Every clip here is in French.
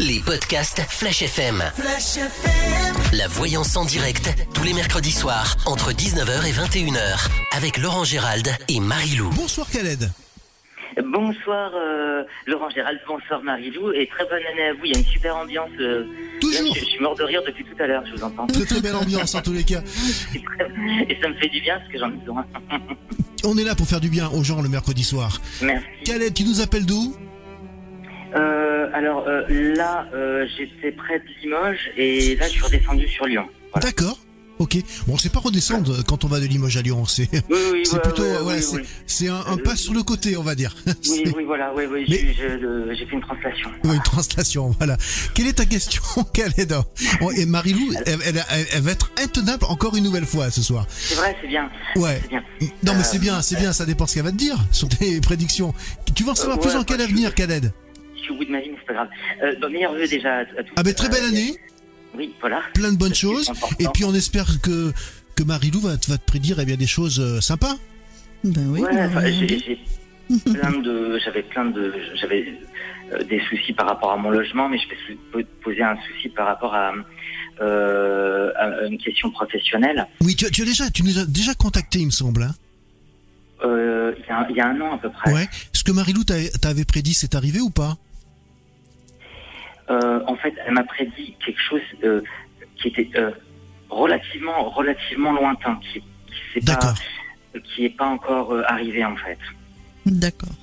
Les podcasts Flash FM. Flash FM. La voyance en direct, tous les mercredis soirs, entre 19h et 21h, avec Laurent Gérald et Marie-Lou. Bonsoir Khaled. Bonsoir euh, Laurent Gérald, bonsoir Marie-Lou et très bonne année à vous. Il y a une super ambiance. euh, Toujours. là, je, je suis mort de rire depuis tout à l'heure, je vous entends. Très très belle ambiance en tous les cas. Et ça me fait du bien parce que j'en ai besoin. On est là pour faire du bien aux gens le mercredi soir. Merci. Khaled, tu nous appelles d'où? Euh, alors euh, là, euh, j'étais près de Limoges et là, je suis redescendu sur Lyon. Voilà. D'accord. Ok. Bon, c'est pas redescendre quand on va de Limoges à Lyon. C'est Oui, oui, c'est ouais, plutôt ouais, ouais, oui, c'est un, un pas sur le côté, on va dire. Oui, oui, voilà, oui, oui, Mais- j'ai- j'ai fait une translation. Une translation, voilà. Quelle est ta question, Khaled? Oh, Et Marilou, elle, elle- elle- elle va être intenable encore une nouvelle fois ce soir. C'est vrai, c'est bien. Ouais. C'est bien. Non, mais Euh, c'est bien, c'est bien, ça dépend ce qu'elle va te dire sur tes prédictions. Tu veux en savoir Euh, plus en quel avenir, Khaled? Suis au bout de ma vie, mais c'est pas grave. Euh, meilleurs vœux déjà à, à tous. Ah ben très belle Euh, année, Oui, voilà. plein de bonnes choses, et puis on espère que que Marilou va, te- va te prédire eh bien des choses euh, sympas. Ben oui. Ouais, j'ai plein de, j'avais plein de, j'avais euh, des soucis par rapport à mon logement, mais je peux te poser un souci par rapport à, euh, à une question professionnelle. Oui, tu, as- tu as déjà, tu nous as déjà contacté, il me semble. Hein Euh, Il y, a un- il y a un an à peu près. ouais. Ce que Marilou t'a- t'avait prédit, c'est arrivé ou pas? Euh, en fait, elle m'a prédit quelque chose euh, qui était euh, relativement, relativement lointain, qui, qui s'est pas, qui est pas encore euh, arrivé en fait. D'accord.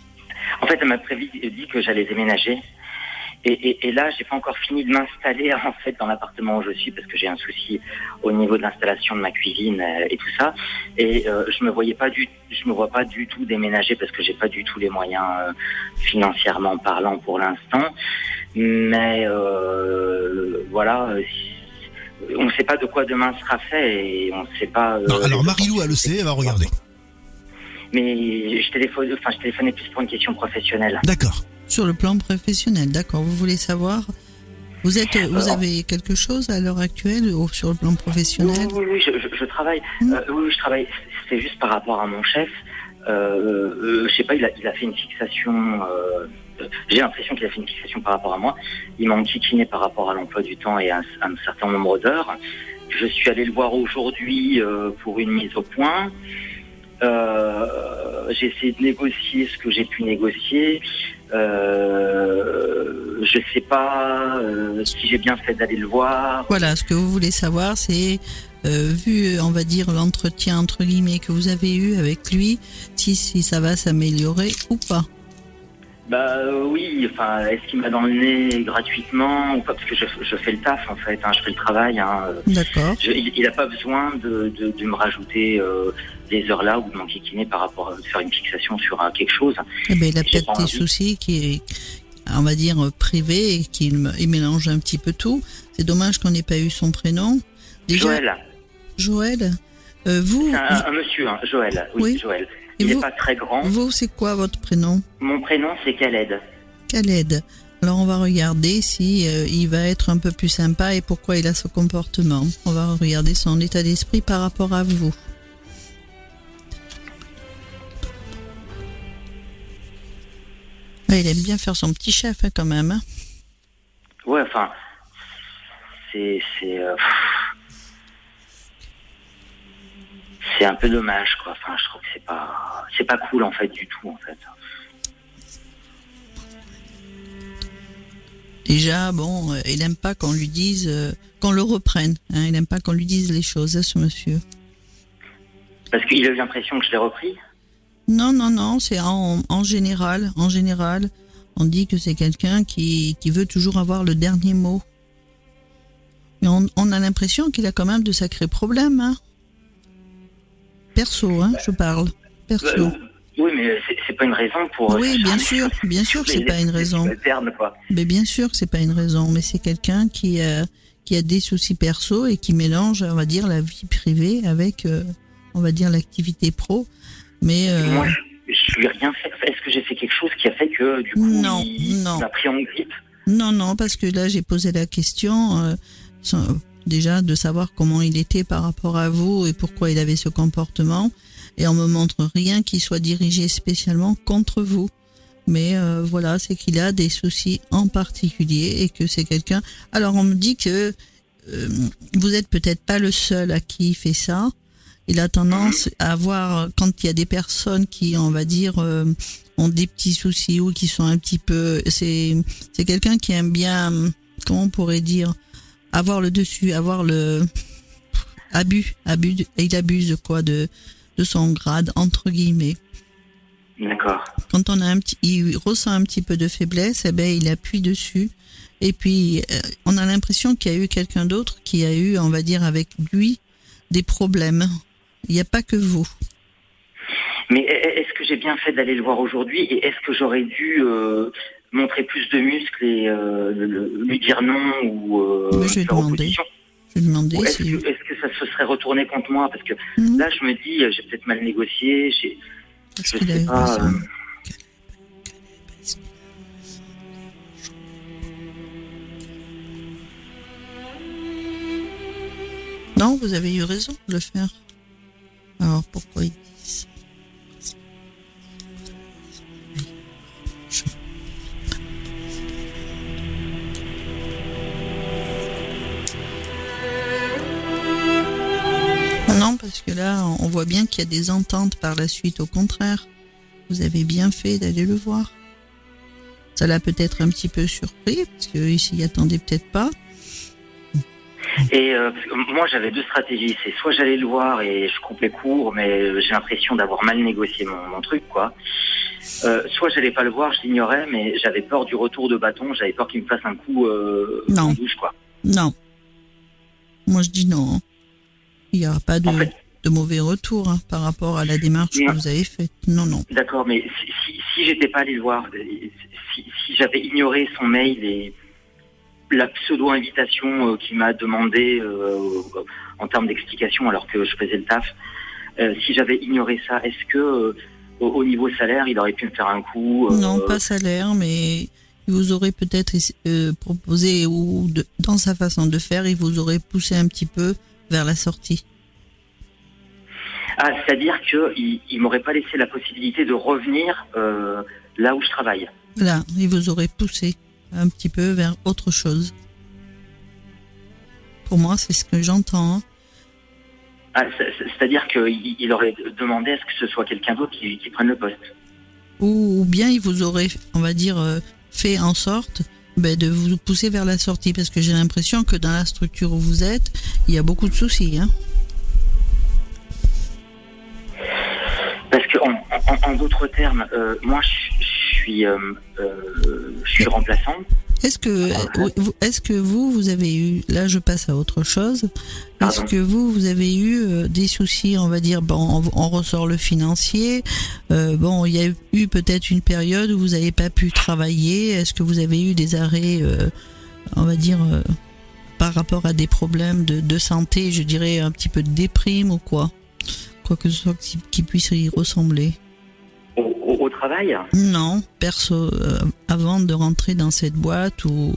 En fait, elle m'a prévu, dit que j'allais déménager. Et, et, et là, j'ai pas encore fini de m'installer en fait dans l'appartement où je suis parce que j'ai un souci au niveau de l'installation de ma cuisine euh, et tout ça. Et euh, je me voyais pas du, je me vois pas du tout déménager parce que j'ai pas du tout les moyens euh, financièrement parlant pour l'instant. Mais euh, voilà, euh, on ne sait pas de quoi demain sera fait et on ne sait pas. euh, Non, alors les Marilou, elle le sait, elle va regarder. Mais je téléphone, enfin, je téléphonais plus pour une question professionnelle. D'accord. Sur le plan professionnel, d'accord. Vous voulez savoir Vous êtes, vous Alors- avez quelque chose à l'heure actuelle ou sur le plan Oui, professionnel? Oui, oui, je, je- je travaille. Mm. Euh, oui, oui, je travaille. C'est juste par rapport à mon chef. Euh, euh, je sais pas, il a, il a fait une fixation. J'ai l'impression qu'il a fait une fixation par rapport à moi. Il m'a enquiquiné par rapport à l'emploi du temps et à un, certain nombre d'heures. Je suis allé le voir aujourd'hui euh, pour une mise au point. Euh, j'ai essayé de négocier ce que j'ai pu négocier. Euh, je sais pas si j'ai bien fait d'aller le voir. Voilà, ce que vous voulez savoir, c'est vu, on va dire, l'entretien entre guillemets que vous avez eu avec lui, si ça va s'améliorer ou pas. Bah euh, oui, enfin, est-ce qu'il m'a dans le nez gratuitement ou pas? Parce que je, je fais le taf en fait, hein, je fais le travail. Hein, D'accord. il n'a pas besoin de, de, de me rajouter euh, des heures là ou de m'enquiquiner par rapport à de faire une fixation sur euh, quelque chose. Eh ben, il a peut-être des envie. soucis qui est, on va dire, privés et qui mélange un petit peu tout. C'est dommage qu'on n'ait pas eu son prénom. Déjà, Joël, Joël, euh, vous, un, un monsieur, hein, Joël. Oui, Oui. Joël. Et Il n'est vous- pas très grand. vous, c'est quoi votre prénom? Mon prénom c'est Khaled. Khaled. Alors on va regarder si euh, il va être un peu plus sympa et pourquoi il a ce comportement. On va regarder son état d'esprit par rapport à vous. Ouais, il aime bien faire son petit chef hein, quand même. hein. Ouais, enfin, c'est c'est euh, c'est un peu dommage quoi. Enfin, je trouve que c'est pas c'est pas cool en fait du tout en fait. Déjà, bon, euh, il aime pas qu'on lui dise, euh, qu'on le reprenne. hein. il aime pas qu'on lui dise les choses, hein, ce monsieur. Parce qu'il a eu l'impression que je l'ai repris? Non, non, non, c'est en, en général. En général, on dit que c'est quelqu'un qui, qui veut toujours avoir le dernier mot. Mais on, on a l'impression qu'il a quand même de sacrés problèmes. Hein. Perso, hein, je parle. Perso. Euh, oui, mais c'est- pas une raison pour. Oui, bien sûr, bien sûr que c'est pas une raison. Interne, quoi. Mais bien sûr que c'est pas une raison, mais c'est quelqu'un qui a, qui a des soucis perso et qui mélange, on va dire, la vie privée avec, euh, on va dire, l'activité pro. Mais euh, Moi, je, je lui ai rien fait. Est-ce que j'ai fait quelque chose qui a fait que du coup Non, il, non. il m'a pris en grippe? Non, non, parce que là, j'ai posé la question, euh, sans- déjà, de savoir comment il était par rapport à vous et pourquoi il avait ce comportement. Et on me montre rien qui soit dirigé spécialement contre vous. Mais euh, voilà, c'est qu'il a des soucis en particulier et que c'est quelqu'un. Alors on me dit que euh, vous êtes peut-être pas le seul à qui il fait ça. Il a tendance à avoir, quand il y a des personnes qui, on va dire, euh, ont des petits soucis ou qui sont un petit peu, c'est c'est quelqu'un qui aime bien, comment on pourrait dire, avoir le dessus, avoir le abus, abus, il abuse quoi de de son grade entre guillemets. D'accord. Quand on a un petit, il ressent un petit peu de faiblesse, eh ben il appuie dessus. Et puis euh, on a l'impression qu'il y a eu quelqu'un d'autre qui a eu, on va dire, avec lui des problèmes. Il n'y a pas que vous. Mais est-ce que j'ai bien fait d'aller le voir aujourd'hui et est-ce que j'aurais dû euh, montrer plus de muscles et euh, le- le- lui dire non ou euh, Mais je vais faire demander. opposition Je vais demander Ou Est-ce si. que, est-ce que ça se serait retourné contre moi? Parce que Mhm. là, je me dis, euh, j'ai peut-être mal négocié. J'ai, Est-ce je qu'il sais pas. euh, Non, vous avez eu raison de le faire. Alors pourquoi ils disent parce que là, on voit bien qu'il y a des ententes par la suite. Au contraire, vous avez bien fait d'aller le voir. Ça l'a peut-être un petit peu surpris, parce qu'il s'y attendait peut-être pas. Et euh, moi, j'avais deux stratégies. C'est soit j'allais le voir et je coupais court, mais j'ai l'impression d'avoir mal négocié mon, mon truc, quoi. Euh, soit j'allais pas le voir, je l'ignorais, mais j'avais peur du retour de bâton. J'avais peur qu'il me fasse un coup euh, Non. en douche, quoi. Non. Moi, je dis non. Il n'y aura pas de, En fait- de mauvais retour hein, par rapport à la démarche Non. que vous avez faite. Non, non. D'accord, mais si, si, si j'étais pas allé le voir, euh, si, si j'avais ignoré son mail et la pseudo-invitation euh, qu'il m'a demandé euh, en termes d'explication alors que je faisais le taf, euh, si j'avais ignoré ça, est-ce que au, au niveau salaire, il aurait pu me faire un coup Non, pas salaire, mais il vous aurait peut-être proposé ou de- dans sa façon de faire, il vous aurait poussé un petit peu vers la sortie. Ah, c'est-à-dire qu'il il m'aurait pas laissé la possibilité de revenir euh, là où je travaille. Là, il vous aurait poussé un petit peu vers autre chose. Pour moi, c'est ce que j'entends. hein. Ah, c'est- c'est- c'est-à-dire qu'il il aurait demandé à ce que ce soit quelqu'un d'autre qui, qui prenne le poste. Ou, ou bien il vous aurait, on va dire, euh, fait en sorte ben, de vous pousser vers la sortie. Parce que j'ai l'impression que dans la structure où vous êtes, il y a beaucoup de soucis. Hein. Parce que en, d'autres termes, euh, moi je suis euh, euh, je suis remplaçant. Est-ce que, euh, vous- est-ce que vous, vous avez eu, là je passe à autre chose, est-ce que vous, vous avez eu des soucis, on va dire, bon, on, on ressort le financier, euh, bon, il y a eu- eu peut-être une période où vous n'avez pas pu travailler, est-ce que vous avez eu des arrêts, euh, on va dire, euh, par rapport à des problèmes de, de santé, je dirais un petit peu de déprime ou quoi? Quoi que ce soit qui, qui puisse y ressembler. Au, travail Non, perso, euh, avant de rentrer dans cette boîte où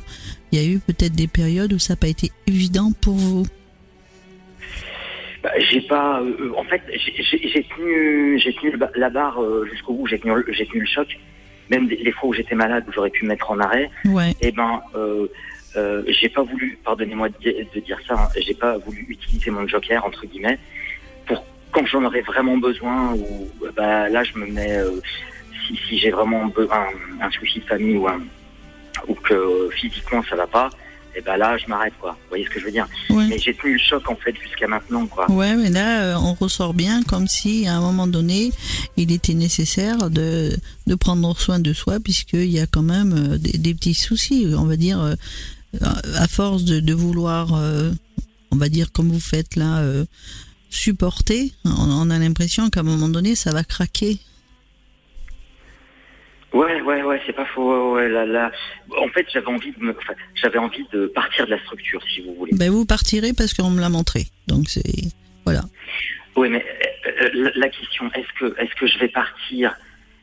il y a eu peut-être des périodes où ça n'a pas été évident pour vous. bah, J'ai pas. euh, en fait, j'ai- tenu j'ai tenu la barre euh, jusqu'au bout. J'ai tenu j'ai tenu le choc. Même les fois où j'étais malade, où j'aurais pu me mettre en arrêt. Ouais, Eh ben, euh, euh, j'ai pas voulu. Pardonnez-moi de, di- de dire ça. hein, j'ai pas voulu utiliser mon joker entre guillemets quand j'en aurais vraiment besoin ou bah là je me mets euh, si, si j'ai vraiment un, un souci de famille ou un ou que euh, physiquement ça va pas et ben là je m'arrête quoi. Vous voyez ce que je veux dire? Ouais. mais j'ai tenu le choc en fait jusqu'à maintenant quoi. Ouais, mais là, euh, on ressort bien comme si, à un moment donné, il était nécessaire de, de prendre soin de soi, puisqu'il y a quand même des, des petits soucis, on va dire, à force de, de vouloir, on va dire, comme vous faites là, supporter, on, a l'impression qu'à un moment donné, ça va craquer. ouais ouais ouais c'est pas faux ouais, là, là. en fait j'avais envie de me, enfin, j'avais envie de partir de la structure si vous voulez Ben, vous partirez parce qu'on me l'a montré. Donc, c'est. Voilà. Oui, mais euh, euh, la, question, est-ce que, est-ce que je vais partir?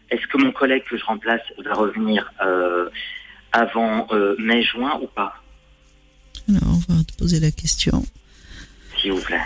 Est-ce que mon collègue que je remplace va revenir euh, avant euh, mai-juin ou pas? Alors, on va te poser la question. S'il vous plaît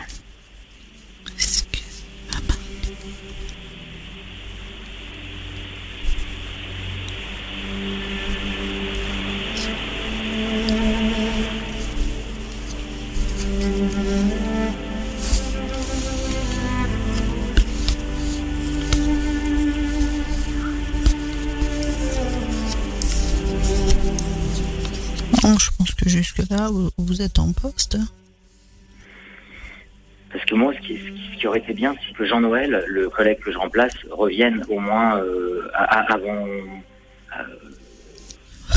je pense que jusque-là, vous êtes en poste. Parce que moi, ce qui, ce qui- ce qui aurait été bien, c'est que Jean-Noël, le collègue que je remplace, revienne au moins euh, à- avant, euh,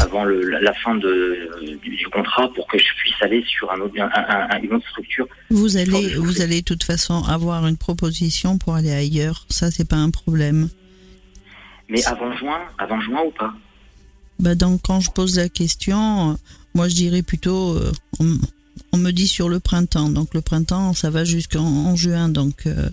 avant le- la, fin de, du, du contrat pour que je puisse aller sur un autre, un- un- un- une autre structure. Vous allez, vous allez de toute façon avoir une proposition pour aller ailleurs. Ça, c'est pas un problème. Mais avant juin, avant juin ou pas? Bah donc, quand je pose la question, euh, moi, je dirais plutôt, euh, on, me dit sur le printemps. Donc, le printemps, ça va jusqu'en en juin. Donc, euh,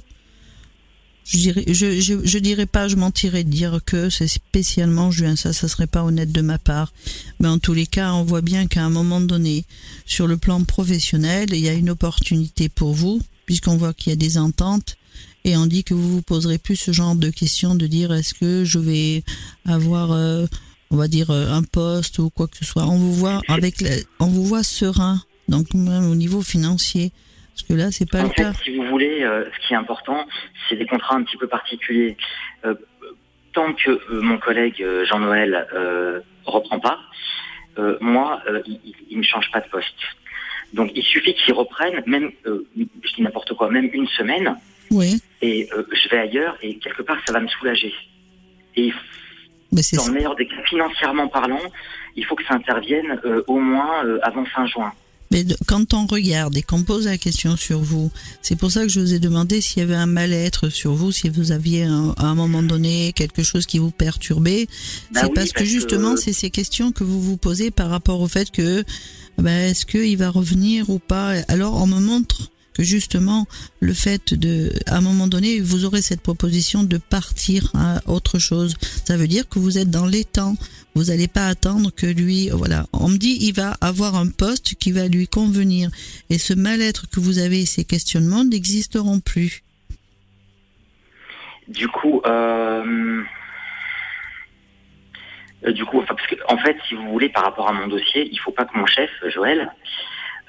je dirais, je, je, je dirais pas, je mentirais de dire que c'est spécialement juin. Ça, ça serait pas honnête de ma part. Mais en tous les cas, on voit bien qu'à un moment donné, sur le plan professionnel, il y a une opportunité pour vous, puisqu'on voit qu'il y a des ententes. Et on dit que vous vous poserez plus ce genre de questions de dire est-ce que je vais avoir, euh, on va dire, euh, un poste ou quoi que ce soit. On vous voit avec, la- on vous voit serein, donc même au niveau financier. Parce que là, c'est pas En le fait, cas. si vous voulez, euh, ce qui est important, c'est des contrats un petit peu particuliers. Euh, tant que euh, mon collègue euh, Jean-Noël euh, reprend pas, euh, moi, euh, il, ne change pas de poste. Donc, il suffit qu'il reprenne, même, euh, je dis n'importe quoi, même une semaine, Oui, et euh, je vais ailleurs, et quelque part, ça va me soulager. Et mais c'est dans le meilleur des cas, financièrement parlant, il faut que ça intervienne euh, au moins euh, avant fin juin. Mais de- quand on regarde et qu'on pose la question sur vous, c'est pour ça que je vous ai demandé s'il y avait un mal-être sur vous, si vous aviez un- à un moment donné quelque chose qui vous perturbait. Bah c'est oui, parce, que justement, c'est ces questions que vous vous posez par rapport au fait que ben, est-ce qu'il va revenir ou pas? Alors on me montre que justement le fait de, à un moment donné, vous aurez cette proposition de partir à autre chose. Ça veut dire que vous êtes dans les temps. Vous n'allez pas attendre que lui, voilà. On me dit, il va avoir un poste qui va lui convenir. Et ce mal-être que vous avez, ces questionnements n'existeront plus. Du coup, euh, du coup, parce que, en fait, si vous voulez, par rapport à mon dossier, il faut pas que mon chef, Joël,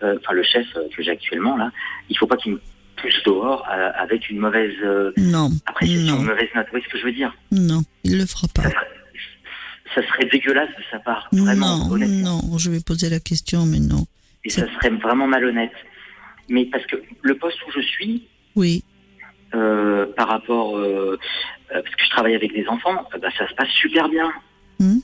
enfin le chef euh, que j'ai actuellement là, il faut pas qu'il me pousse dehors euh, avec une mauvaise euh, Non, appréciation, non, une mauvaise note. Vous voyez ce que je veux dire? Non, il le fera pas. ça serait, ça serait dégueulasse de sa part, vraiment, Non, honnêtement. non, je vais poser la question, mais non. Et ça serait vraiment malhonnête. Mais parce que le poste où je suis, Oui, euh, par rapport, euh, euh, parce que je travaille avec des enfants, euh, bah, ça se passe super bien. Hmm.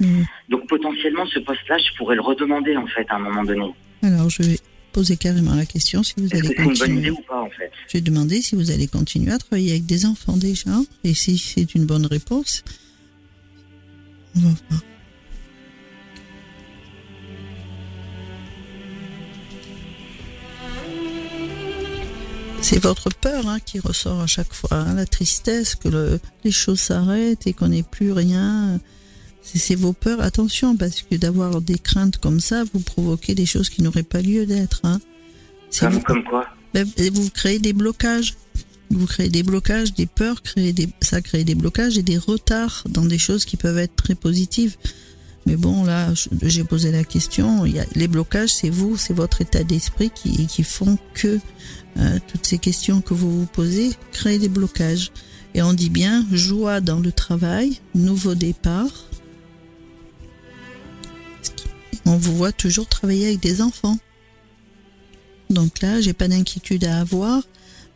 Hmm. Donc potentiellement, ce poste-là, je pourrais le redemander en fait à un moment donné. Alors je vais poser carrément la question si vous allez que c'est une bonne idée continuer. ou pas en fait? Je vais demander si vous allez continuer à travailler avec des enfants déjà. Et si c'est une bonne réponse, on va voir. C'est votre peur hein, qui ressort à chaque fois, hein, la tristesse, que le- les choses s'arrêtent et qu'on n'ait plus rien. C'est c'est vos peurs. Attention, parce que d'avoir des craintes comme ça, vous provoquez des choses qui n'auraient pas lieu d'être. Hein. Comme, vous- comme quoi ben, vous créez des blocages. Vous créez des blocages, des peurs, créez des, ça crée des blocages et des retards dans des choses qui peuvent être très positives. Mais bon, là, j'ai posé la question. Il y a, les blocages, c'est vous, c'est votre état d'esprit qui, qui font que euh, toutes ces questions que vous vous posez créent des blocages. Et on dit bien joie dans le travail, nouveau départ. On vous voit toujours travailler avec des enfants. Donc là, j'ai pas d'inquiétude à avoir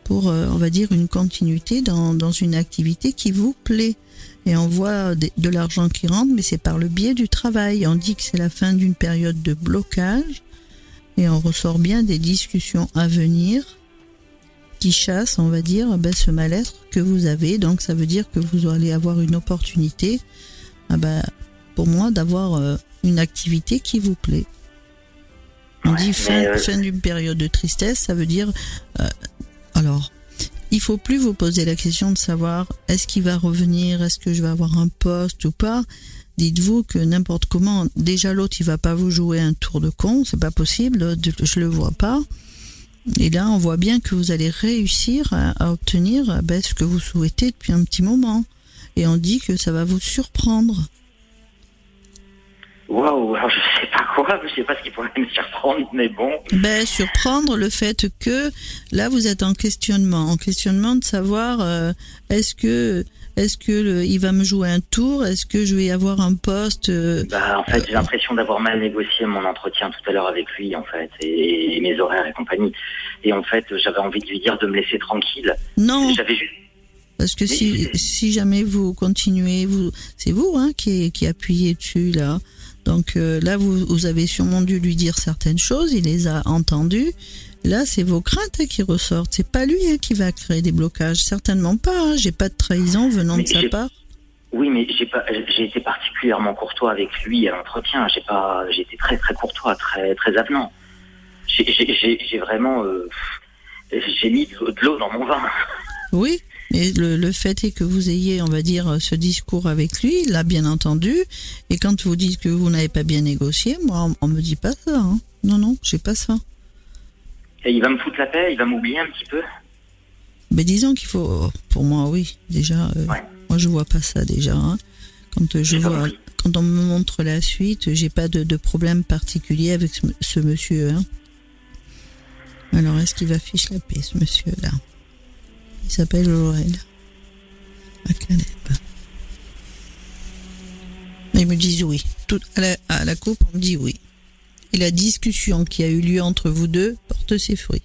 pour, euh, on va dire, une continuité dans, une activité qui vous plaît. Et on voit de, de l'argent qui rentre, mais c'est par le biais du travail. On dit que c'est la fin d'une période de blocage et on ressort bien des discussions à venir qui chassent, on va dire, ben, ce mal-être que vous avez. Donc ça veut dire que vous allez avoir une opportunité, ah ben, pour moi, d'avoir euh, une activité qui vous plaît. On Ouais, dit fin, euh, fin d'une période de tristesse, ça veut dire... euh, alors, il faut plus vous poser la question de savoir est-ce qu'il va revenir, est-ce que je vais avoir un poste ou pas? Dites-vous que n'importe comment, déjà l'autre il va pas vous jouer un tour de con, c'est pas possible, je le vois pas. Et là, on voit bien que vous allez réussir à, à obtenir eh ben, ce que vous souhaitez depuis un petit moment. Et on dit que ça va vous surprendre. Waouh, alors je sais pas quoi, je sais pas ce qui pourrait me surprendre, mais bon. Ben, surprendre le fait que là vous êtes en questionnement, en questionnement de savoir euh, est-ce que Est-ce que le- il va me jouer un tour? Est-ce que je vais avoir un poste euh, Bah, en fait, j'ai l'impression d'avoir mal négocié mon entretien tout à l'heure avec lui, en fait, et, et mes horaires et compagnie. Et en fait, j'avais envie de lui dire de me laisser tranquille. Non, J'avais juste. parce que si, si jamais vous continuez, vous, c'est vous hein, qui, qui appuyez dessus là. Donc euh, là, vous, vous avez sûrement dû lui dire certaines choses, il les a entendues. Là, c'est vos craintes hein, qui ressortent. C'est pas lui hein, qui va créer des blocages, certainement pas. hein. J'ai pas de trahison venant Mais de sa part. Oui, mais j'ai pas, j'ai été particulièrement courtois avec lui à l'entretien. J'ai pas, j'ai été très très courtois, très très avenant. J'ai, vraiment, euh, j'ai mis de l'eau dans mon vin. Oui, mais le, le fait est que vous ayez, on va dire, ce discours avec lui, il l'a bien entendu. Et quand vous dites que vous n'avez pas bien négocié, moi, on, on me dit pas ça. hein. Non, non, j'ai pas ça. Et il va me foutre la paix, il va m'oublier un petit peu. Mais disons qu'il faut, pour moi, oui, déjà, euh, Ouais. moi je vois pas ça déjà. hein. Quand je vois, quand on me montre la suite, j'ai pas de, de problème particulier avec ce, ce monsieur. hein. Alors est-ce qu'il va fiche la paix, ce monsieur-là? Il s'appelle Laurel. À Caleb. Ils me disent oui. Tout, à, la, à la coupe, on me dit oui. Et la discussion qui a eu lieu entre vous deux porte ses fruits.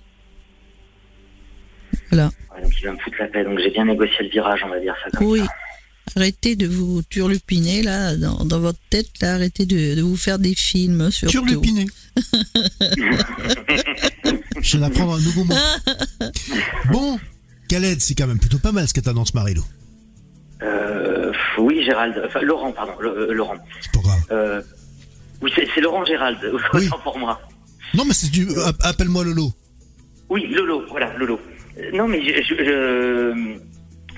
Voilà. Ouais, donc il va me foutre la paix. Donc j'ai bien négocié le virage, on va dire ça comme Oui. ça. Arrêtez de vous turlupiner là dans, dans votre tête là, arrêtez de, de vous faire des films surtout. Turlupiné. Je viens d'apprendre un nouveau mot. Bon, Khaled, c'est quand même plutôt pas mal ce que t'annonces, Marilou. Euh, oui, Gérald. Enfin, Laurent, pardon. le- euh, Laurent. C'est pas grave. Euh, oui, c'est, Laurent Gérald. Oui. Pour moi. Non, mais c'est du. app- Appelle-moi Lolo. Oui, Lolo, voilà, Lolo. Euh, Non, mais je, je, je-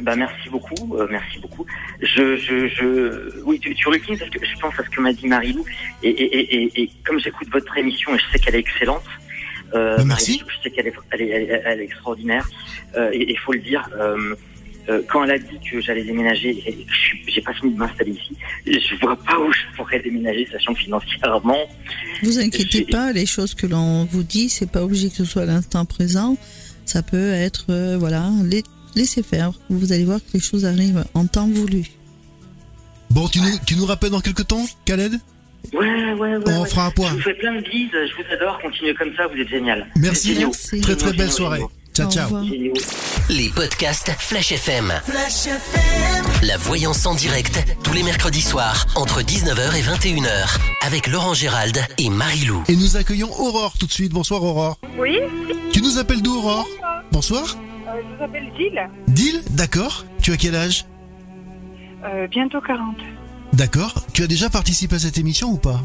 bah merci beaucoup, euh, merci beaucoup. Je, je, je, oui, tu, tu parce que je pense à ce que m'a dit Marilou et, et, et, et comme j'écoute votre émission et je sais qu'elle est excellente. Euh, Bah, merci. Je sais qu'elle est, elle est, elle est- elle est extraordinaire. Euh, et il faut le dire. Euh, euh, quand elle a dit que j'allais déménager et que j'ai pas fini de m'installer ici, je vois pas où je pourrais déménager, sachant que financièrement, Vous inquiétez J'ai- pas, les choses que l'on vous dit, c'est pas obligé que ce soit à l'instant présent. Ça peut être, euh, voilà, les- laissez faire. Vous allez voir que les choses arrivent en temps voulu. Bon, tu nous, tu nous rappelles dans quelques temps, Khaled? Ouais, ouais, ouais. On ouais. fera un point. Je vous fais plein de bises, je vous adore, continuez comme ça, vous êtes génial. Merci. Très très belle soirée. Ciao, ciao. Les podcasts Flash FM. La voyance en direct, tous les mercredis soirs, entre 19h et 21h, avec Laurent Gérald et Marie-Lou. Et nous accueillons Aurore tout de suite. Bonsoir Aurore. Oui, Tu nous appelles d'où Aurore? Bonsoir. euh, je vous appelle Gilles, Dil, d'accord. Tu as quel âge? Euh, bientôt 40. D'accord. Tu as déjà participé à cette émission ou pas?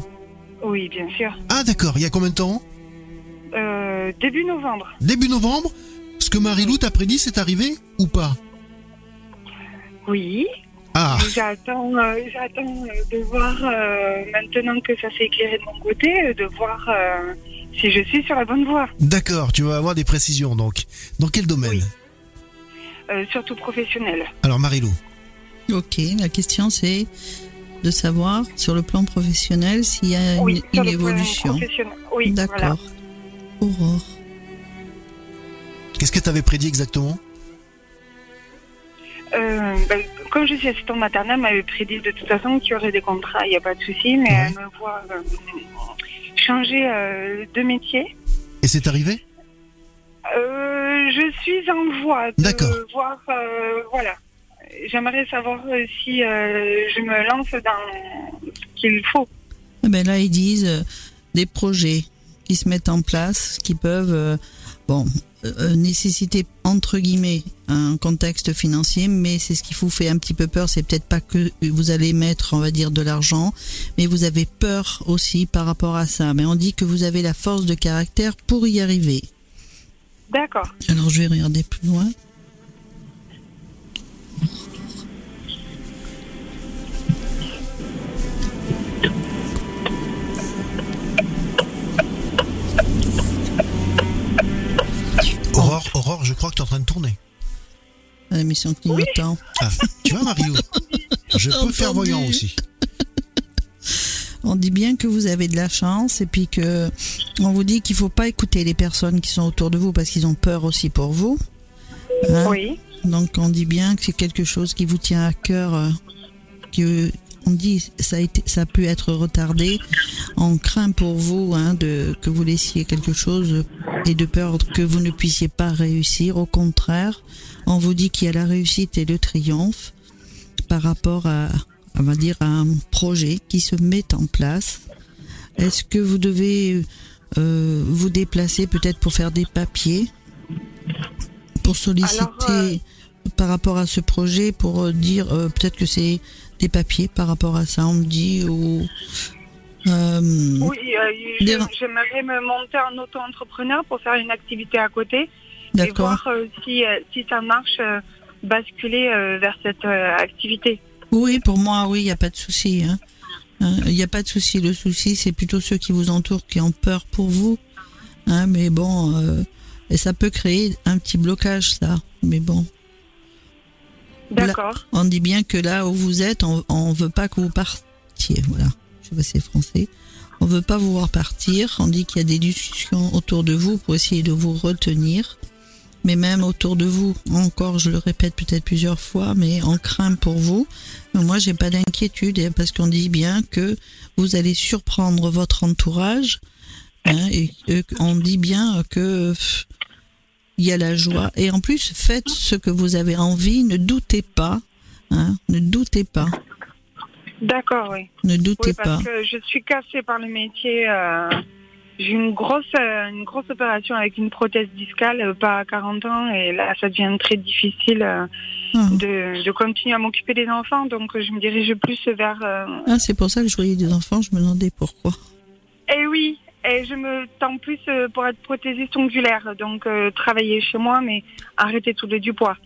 Oui, bien sûr. Ah d'accord, il y a combien de temps? Euh, début novembre. Début novembre? Ce que Marie-Lou t'a prédit, c'est arrivé ou pas? Oui, Ah, j'attends euh, j'attends euh, de voir, euh, maintenant que ça s'est éclairé de mon côté, de voir euh, si je suis sur la bonne voie, d'accord, tu vas avoir des précisions donc. Dans quel domaine? Oui. euh, surtout professionnelle. Alors Marie-Lou, Ok, la question c'est de savoir sur le plan professionnel s'il y a une, Oui, sur une le plan évolution. professionnel. Oui, D'accord. voilà. Aurore. qu'est-ce que tu avais prédit exactement? Euh, ben, comme je suis assistante maternelle, elle m'avait prédit de toute façon qu'il y aurait des contrats, il n'y a pas de souci, mais Ouais. elle me voit euh, changer euh, de métier. Et c'est arrivé? Euh, je suis en voie de D'accord. voir, euh, voilà. J'aimerais savoir euh, si euh, je me lance dans ce qu'il faut. Eh ben là, ils disent euh, des projets qui se mettent en place, qui peuvent, euh, bon, nécessiter entre guillemets un contexte financier, mais c'est ce qui vous fait un petit peu peur. C'est peut-être pas que vous allez mettre, on va dire, de l'argent, mais vous avez peur aussi par rapport à ça. Mais on dit que vous avez la force de caractère pour y arriver. D'accord. Alors je vais regarder plus loin. Je crois que tu es en train de tourner. à La mission clignotant. Ah, tu vois Marie-Lou Je peux Entendu. faire voyant aussi. On dit bien que vous avez de la chance et puis que on vous dit qu'il faut pas écouter les personnes qui sont autour de vous parce qu'ils ont peur aussi pour vous. Hein Oui. Donc on dit bien que c'est quelque chose qui vous tient à cœur, euh, que on dit ça a été, ça peut être retardé. On craint pour vous hein, de que vous laissiez quelque chose et de peur que vous ne puissiez pas réussir. Au contraire, on vous dit qu'il y a la réussite et le triomphe par rapport à, on va dire, à un projet qui se met en place. Est-ce que vous devez euh, vous déplacer peut-être pour faire des papiers, pour solliciter Alors, euh, par rapport à ce projet, pour euh, dire euh, peut-être que c'est des papiers par rapport à ça, on me dit, ou... euh, Oui, euh, Des- j'aimerais me monter en auto-entrepreneur pour faire une activité à côté et D'accord. voir euh, si, si ça marche, basculer vers cette activité. Oui, pour moi, oui, il n'y a pas de souci. hein. Hein, Il n'y a pas de souci. Le souci, c'est plutôt ceux qui vous entourent qui ont peur pour vous. Hein, mais bon, euh, et ça peut créer un petit blocage, ça. Mais bon, D'accord. on dit bien que là où vous êtes, on ne veut pas que vous partiez. Voilà, je sais pas si c'est français. On veut pas vous voir partir. On dit qu'il y a des discussions autour de vous pour essayer de vous retenir. Mais même autour de vous, encore, je le répète peut-être plusieurs fois, mais on craint pour vous. Mais moi, j'ai pas d'inquiétude hein, parce qu'on dit bien que vous allez surprendre votre entourage. hein, et on dit bien que il y a la joie. Et en plus, faites ce que vous avez envie. Ne doutez pas. hein, ne doutez pas. D'accord, oui. Ne doutez Oui, pas. parce que je suis cassée par le métier. euh, J'ai une grosse, euh, une grosse opération avec une prothèse discale, euh, pas à 40 ans, et là, ça devient très difficile Ah. de, de continuer à m'occuper des enfants, donc je me dirige plus vers. Ah, c'est pour ça que je voyais des enfants. Je me demandais pourquoi. Et oui, et je me tends plus euh, pour être prothésiste ongulaire, donc euh, travailler chez moi, mais arrêter tous les du poids.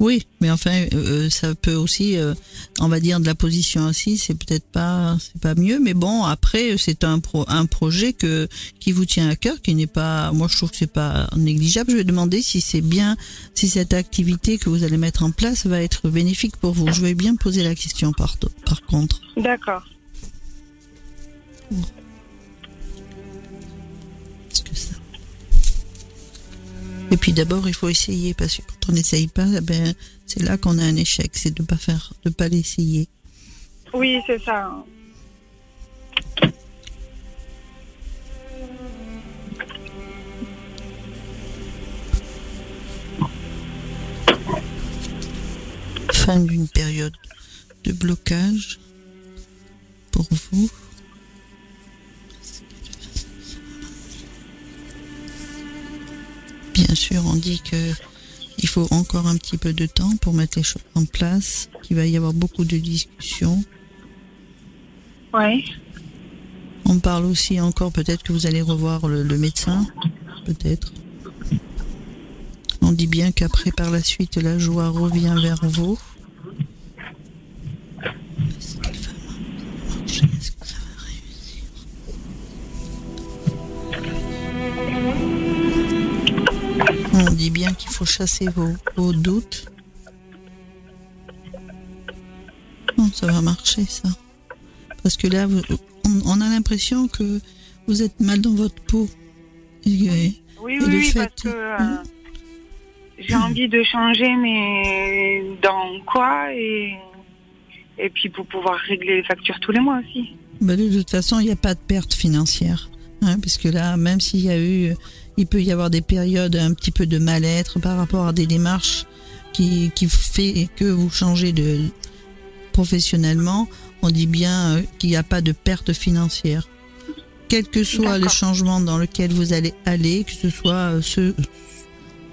Oui, mais enfin, euh, ça peut aussi, euh, on va dire, de la position assise, c'est peut-être pas, c'est pas mieux, mais bon, après, c'est un pro, un projet que qui vous tient à cœur, qui n'est pas, moi, je trouve que c'est pas négligeable. Je vais demander si c'est bien, si cette activité que vous allez mettre en place va être bénéfique pour vous. Je vais bien poser la question par par contre. D'accord. Que ça Et puis d'abord, il faut essayer parce que quand on n'essaye pas, eh ben, c'est là qu'on a un échec, c'est de pas faire, de pas l'essayer. Oui, c'est ça. fin d'une période de blocage pour vous. Bien sûr, on dit que il faut encore un petit peu de temps pour mettre les choses en place, qu'il va y avoir beaucoup de discussions. Oui. On parle aussi encore peut-être que vous allez revoir le, le médecin, peut-être. On dit bien qu'après par la suite la joie revient vers vous. Faut chasser vos, vos doutes. Non, ça va marcher ça. Parce que là, vous- on, on a l'impression que vous êtes mal dans votre peau. Et- Oui, Et oui, oui, fait- parce que euh, j'ai envie de changer, mais dans quoi et, et puis pour pouvoir régler les factures tous les mois aussi. Bah, de toute façon, il n'y a pas de perte financière. Hein, puisque là, même s'il y a eu, il peut y avoir des périodes un petit peu de mal-être par rapport à des démarches qui, qui fait que vous changez de professionnellement, on dit bien euh, qu'il n'y a pas de perte financière. Quel que soit le changement dans lequel vous allez aller, que ce soit euh, ce,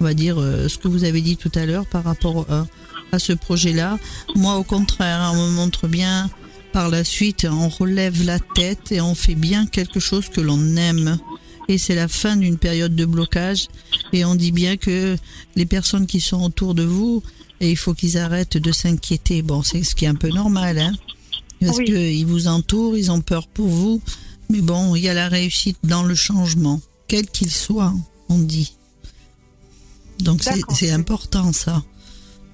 on va dire, euh, ce que vous avez dit tout à l'heure par rapport euh, à ce projet-là, moi au contraire, hein, on me montre bien par la suite, on relève la tête et on fait bien quelque chose que l'on aime. Et c'est la fin d'une période de blocage. Et on dit bien que les personnes qui sont autour de vous, et il faut qu'ils arrêtent de s'inquiéter. Bon, c'est ce qui est un peu normal, hein. Parce Oui. qu'ils vous entourent, ils ont peur pour vous. Mais bon, il y a la réussite dans le changement, quel qu'il soit, on dit. Donc c'est important ça.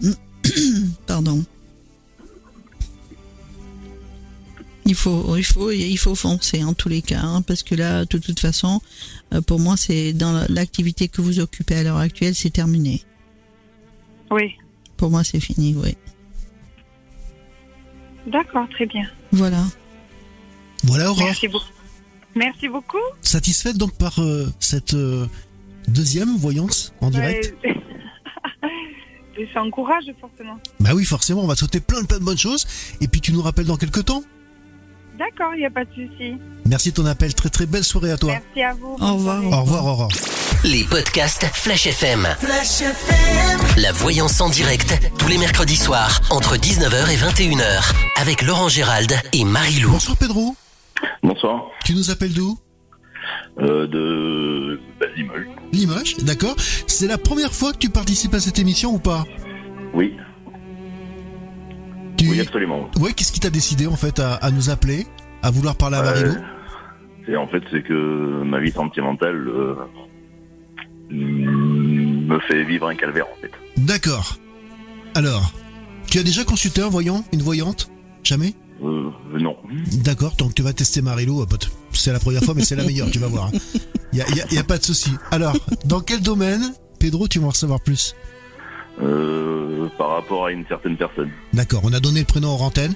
Pardon. Il faut, il faut, il faut foncer en tous les cas, hein, parce que là, de toute façon, euh, pour moi, c'est dans la- l'activité que vous occupez à l'heure actuelle, c'est terminé. Oui. Pour moi, c'est fini, oui. D'accord, très bien. Voilà. Voilà, Aurore. Merci beaucoup. Merci beaucoup. Satisfaite donc par euh, cette euh, deuxième voyance en direct Ouais. Et ça encourage forcément. Bah oui, forcément, on va sauter plein de plein de bonnes choses. Et puis tu nous rappelles dans quelques temps. D'accord, il n'y a pas de souci. Merci de ton appel. Très très belle soirée à toi. Merci à vous. Au revoir. Au revoir, Aurore. Les podcasts Flash FM. La voyance en direct, tous les mercredis soirs, entre 19h et 21h, avec Laurent Gérald et Marie-Lou. Bonsoir Pedro. Bonsoir. Tu nous appelles d'où? Euh, de bah, Limoges. Limoges, d'accord. C'est la première fois que tu participes à cette émission ou pas? Oui, tu... oui, absolument. Ouais, qu'est-ce qui t'a décidé en fait à, à nous appeler, à vouloir parler à Marilou Euh, c'est en fait c'est que ma vie sentimentale euh, mm, me fait vivre un calvaire en fait. D'accord. Alors, tu as déjà consulté un voyant, une voyante? Jamais? Euh, non. D'accord, donc tu vas tester Marilou, euh, pote. C'est la première fois, mais c'est la meilleure, tu vas voir. Il y a, y a- y a pas de souci. Alors, dans quel domaine, Pedro, tu vas en savoir plus? Euh, par rapport à une certaine personne. D'accord, on a donné le prénom en antenne.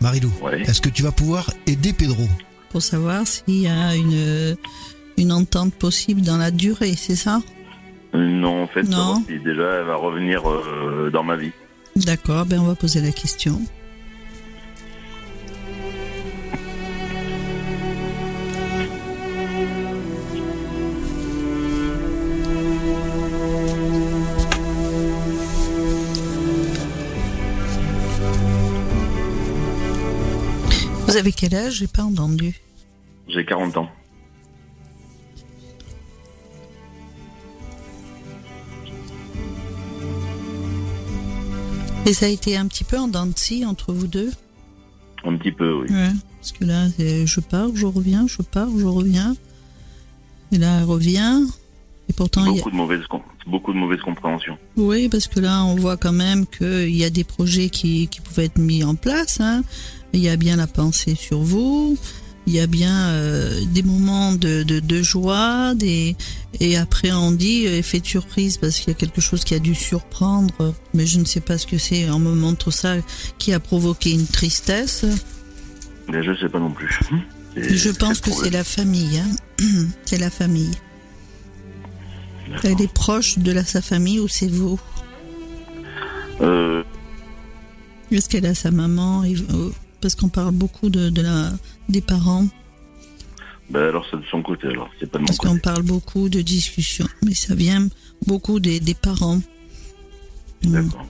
Marilou, Ouais. est-ce que tu vas pouvoir aider Pedro Pour savoir s'il y a une, une entente possible dans la durée, c'est ça? Non, en fait, Non. si déjà elle va revenir euh, dans ma vie. D'accord, ben on va poser la question. Vous avez quel âge? J'ai pas entendu. J'ai 40 ans. Et ça a été un petit peu en dents de scie entre vous deux? Un petit peu, oui. Ouais, parce que là, je pars, je reviens, je pars, je reviens. Et là, elle revient. Et pourtant, il y a... Beaucoup de mauvaises, com- beaucoup de mauvaises compréhensions. Oui, parce que là, on voit quand même qu'il y a des projets qui, qui pouvaient être mis en place. hein. Il y a bien la pensée sur vous. Il y a bien euh, des moments de, de, de joie. Des... Et après, on dit euh, effet de surprise parce qu'il y a quelque chose qui a dû surprendre. Mais je ne sais pas ce que c'est. On me montre ça qui a provoqué une tristesse. Mais je sais pas non plus. Je pense que c'est la famille. hein. c'est la famille. Elle est proche de la, sa famille ou c'est vous? Euh, Est-ce qu'elle a sa maman et- Parce qu'on parle beaucoup de, de la, des parents, bah alors c'est de son côté alors, c'est pas de mon parce qu'on parle beaucoup de discussions, mais ça vient beaucoup des, des parents. On, D'accord.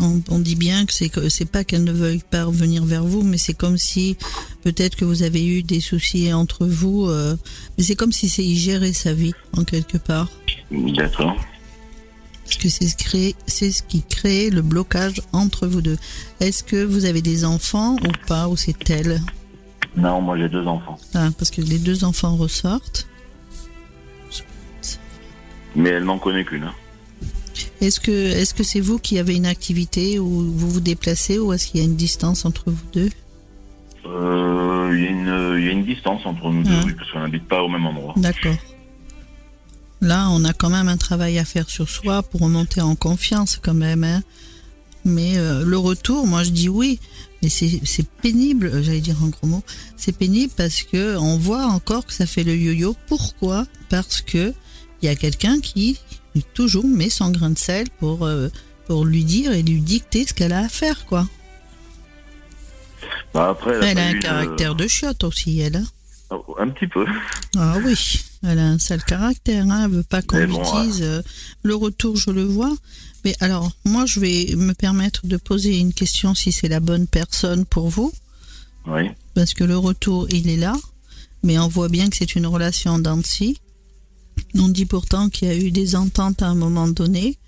on- on dit bien que c'est que c'est pas qu'elle ne veuille pas revenir vers vous, mais c'est comme si peut-être que vous avez eu des soucis entre vous, euh, mais c'est comme si c'est y gérer sa vie en quelque part. D'accord. Parce que c'est ce, crée- c'est ce qui crée le blocage entre vous deux. Est-ce que vous avez des enfants ou pas, ou c'est elle Non, moi j'ai deux enfants. Ah, Parce que les deux enfants ressortent. Mais elle n'en connaît qu'une. hein. Est-ce que est-ce que c'est vous qui avez une activité où vous vous déplacez ou est-ce qu'il y a une distance entre vous deux Euh, Il y, a une- il y a une distance entre nous deux, Ah. oui, parce qu'on n'habite pas au même endroit. D'accord. Là, on a quand même un travail à faire sur soi pour remonter en confiance quand même. hein. Mais euh, le retour, moi je dis oui, mais c'est pénible, euh, j'allais dire en gros mot, c'est pénible parce que on voit encore que ça fait le yo-yo. Pourquoi? Parce que il y a quelqu'un qui toujours met son grain de sel pour euh, pour lui dire et lui dicter ce qu'elle a à faire, quoi. Bah, après, elle a, Elle pas a un caractère de chiotte aussi, elle. hein. Oh, Un petit peu. Ah oui, elle a un sale caractère, hein. elle veut pas qu'on lui bon, dise euh, le retour, je le vois. Mais alors, moi, je vais me permettre de poser une question si c'est la bonne personne pour vous, Oui. parce que le retour, il est là, mais on voit bien que c'est une relation scie. On dit pourtant qu'il y a eu des ententes à un moment donné,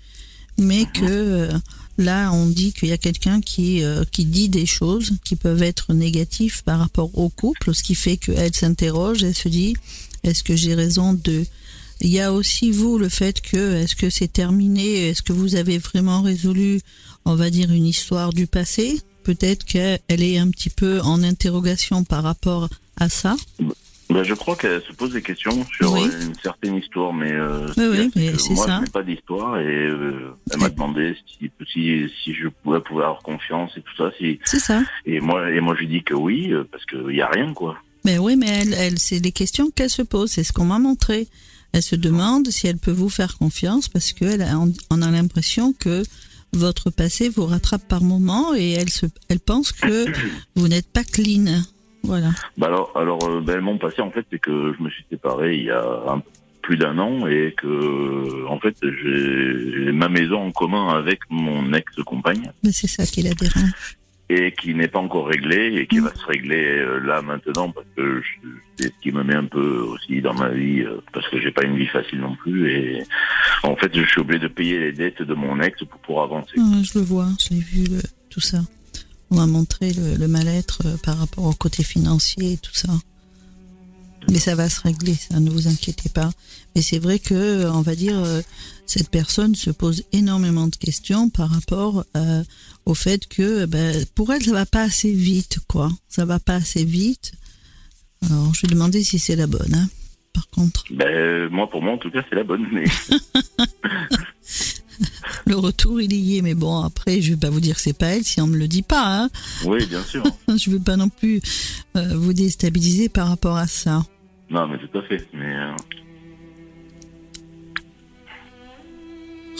mais que euh, là, on dit qu'il y a quelqu'un qui, euh, qui dit des choses qui peuvent être négatives par rapport au couple, ce qui fait qu'elle s'interroge, elle se dit, est-ce que j'ai raison de... Il y a aussi vous le fait que est-ce que c'est terminé, est-ce que vous avez vraiment résolu, on va dire, une histoire du passé? Peut-être qu'elle est un petit peu en interrogation par rapport à ça. Ben, je crois qu'elle se pose des questions sur Oui. une certaine histoire, mais, euh, Oui, mais moi, ça. je n'ai pas d'histoire et euh, elle m'a demandé si, si, si je pouvais pouvoir avoir confiance et tout ça. Si, C'est ça. et moi, et moi, je lui dis que oui, euh, parce qu'il n'y a rien, quoi. Mais oui, mais elle, elle c'est les questions qu'elle se pose, c'est ce qu'on m'a montré. Elle se demande si elle peut vous faire confiance parce qu'elle a, on a l'impression que votre passé vous rattrape par moment et elle, se, elle pense que vous n'êtes pas clean. Voilà. Bah alors, alors euh, ben, mon passé, en fait, c'est que je me suis séparé il y a un- plus d'un an et que, en fait, j'ai j'ai ma maison en commun avec mon ex-compagne Mais c'est ça qui la dérange. Et qui n'est pas encore réglée et qui va se régler euh, là maintenant parce que c'est ce qui me met un peu aussi dans ma vie euh, parce que j'ai pas une vie facile non plus et en fait, je suis obligé de payer les dettes de mon ex pour pouvoir avancer. Je le vois, je l'ai vu, le- tout ça. On m'a montré le, le mal-être euh, par rapport au côté financier et tout ça. Mais ça va se régler, ça, ne vous inquiétez pas. Mais c'est vrai que, on va dire, euh, cette personne se pose énormément de questions par rapport euh, au fait que, ben, pour elle, ça va pas assez vite, quoi. Ça va pas assez vite. Alors, je vais demander si c'est la bonne, hein, par contre. Ben, moi, pour moi, en tout cas, c'est la bonne. Mais Le retour, il y est, mais bon, après, je vais pas vous dire que c'est pas elle si on me le dit pas, hein. oui, bien sûr. Je veux pas non plus euh, vous déstabiliser par rapport à ça. Non, mais tout à fait. Mais euh,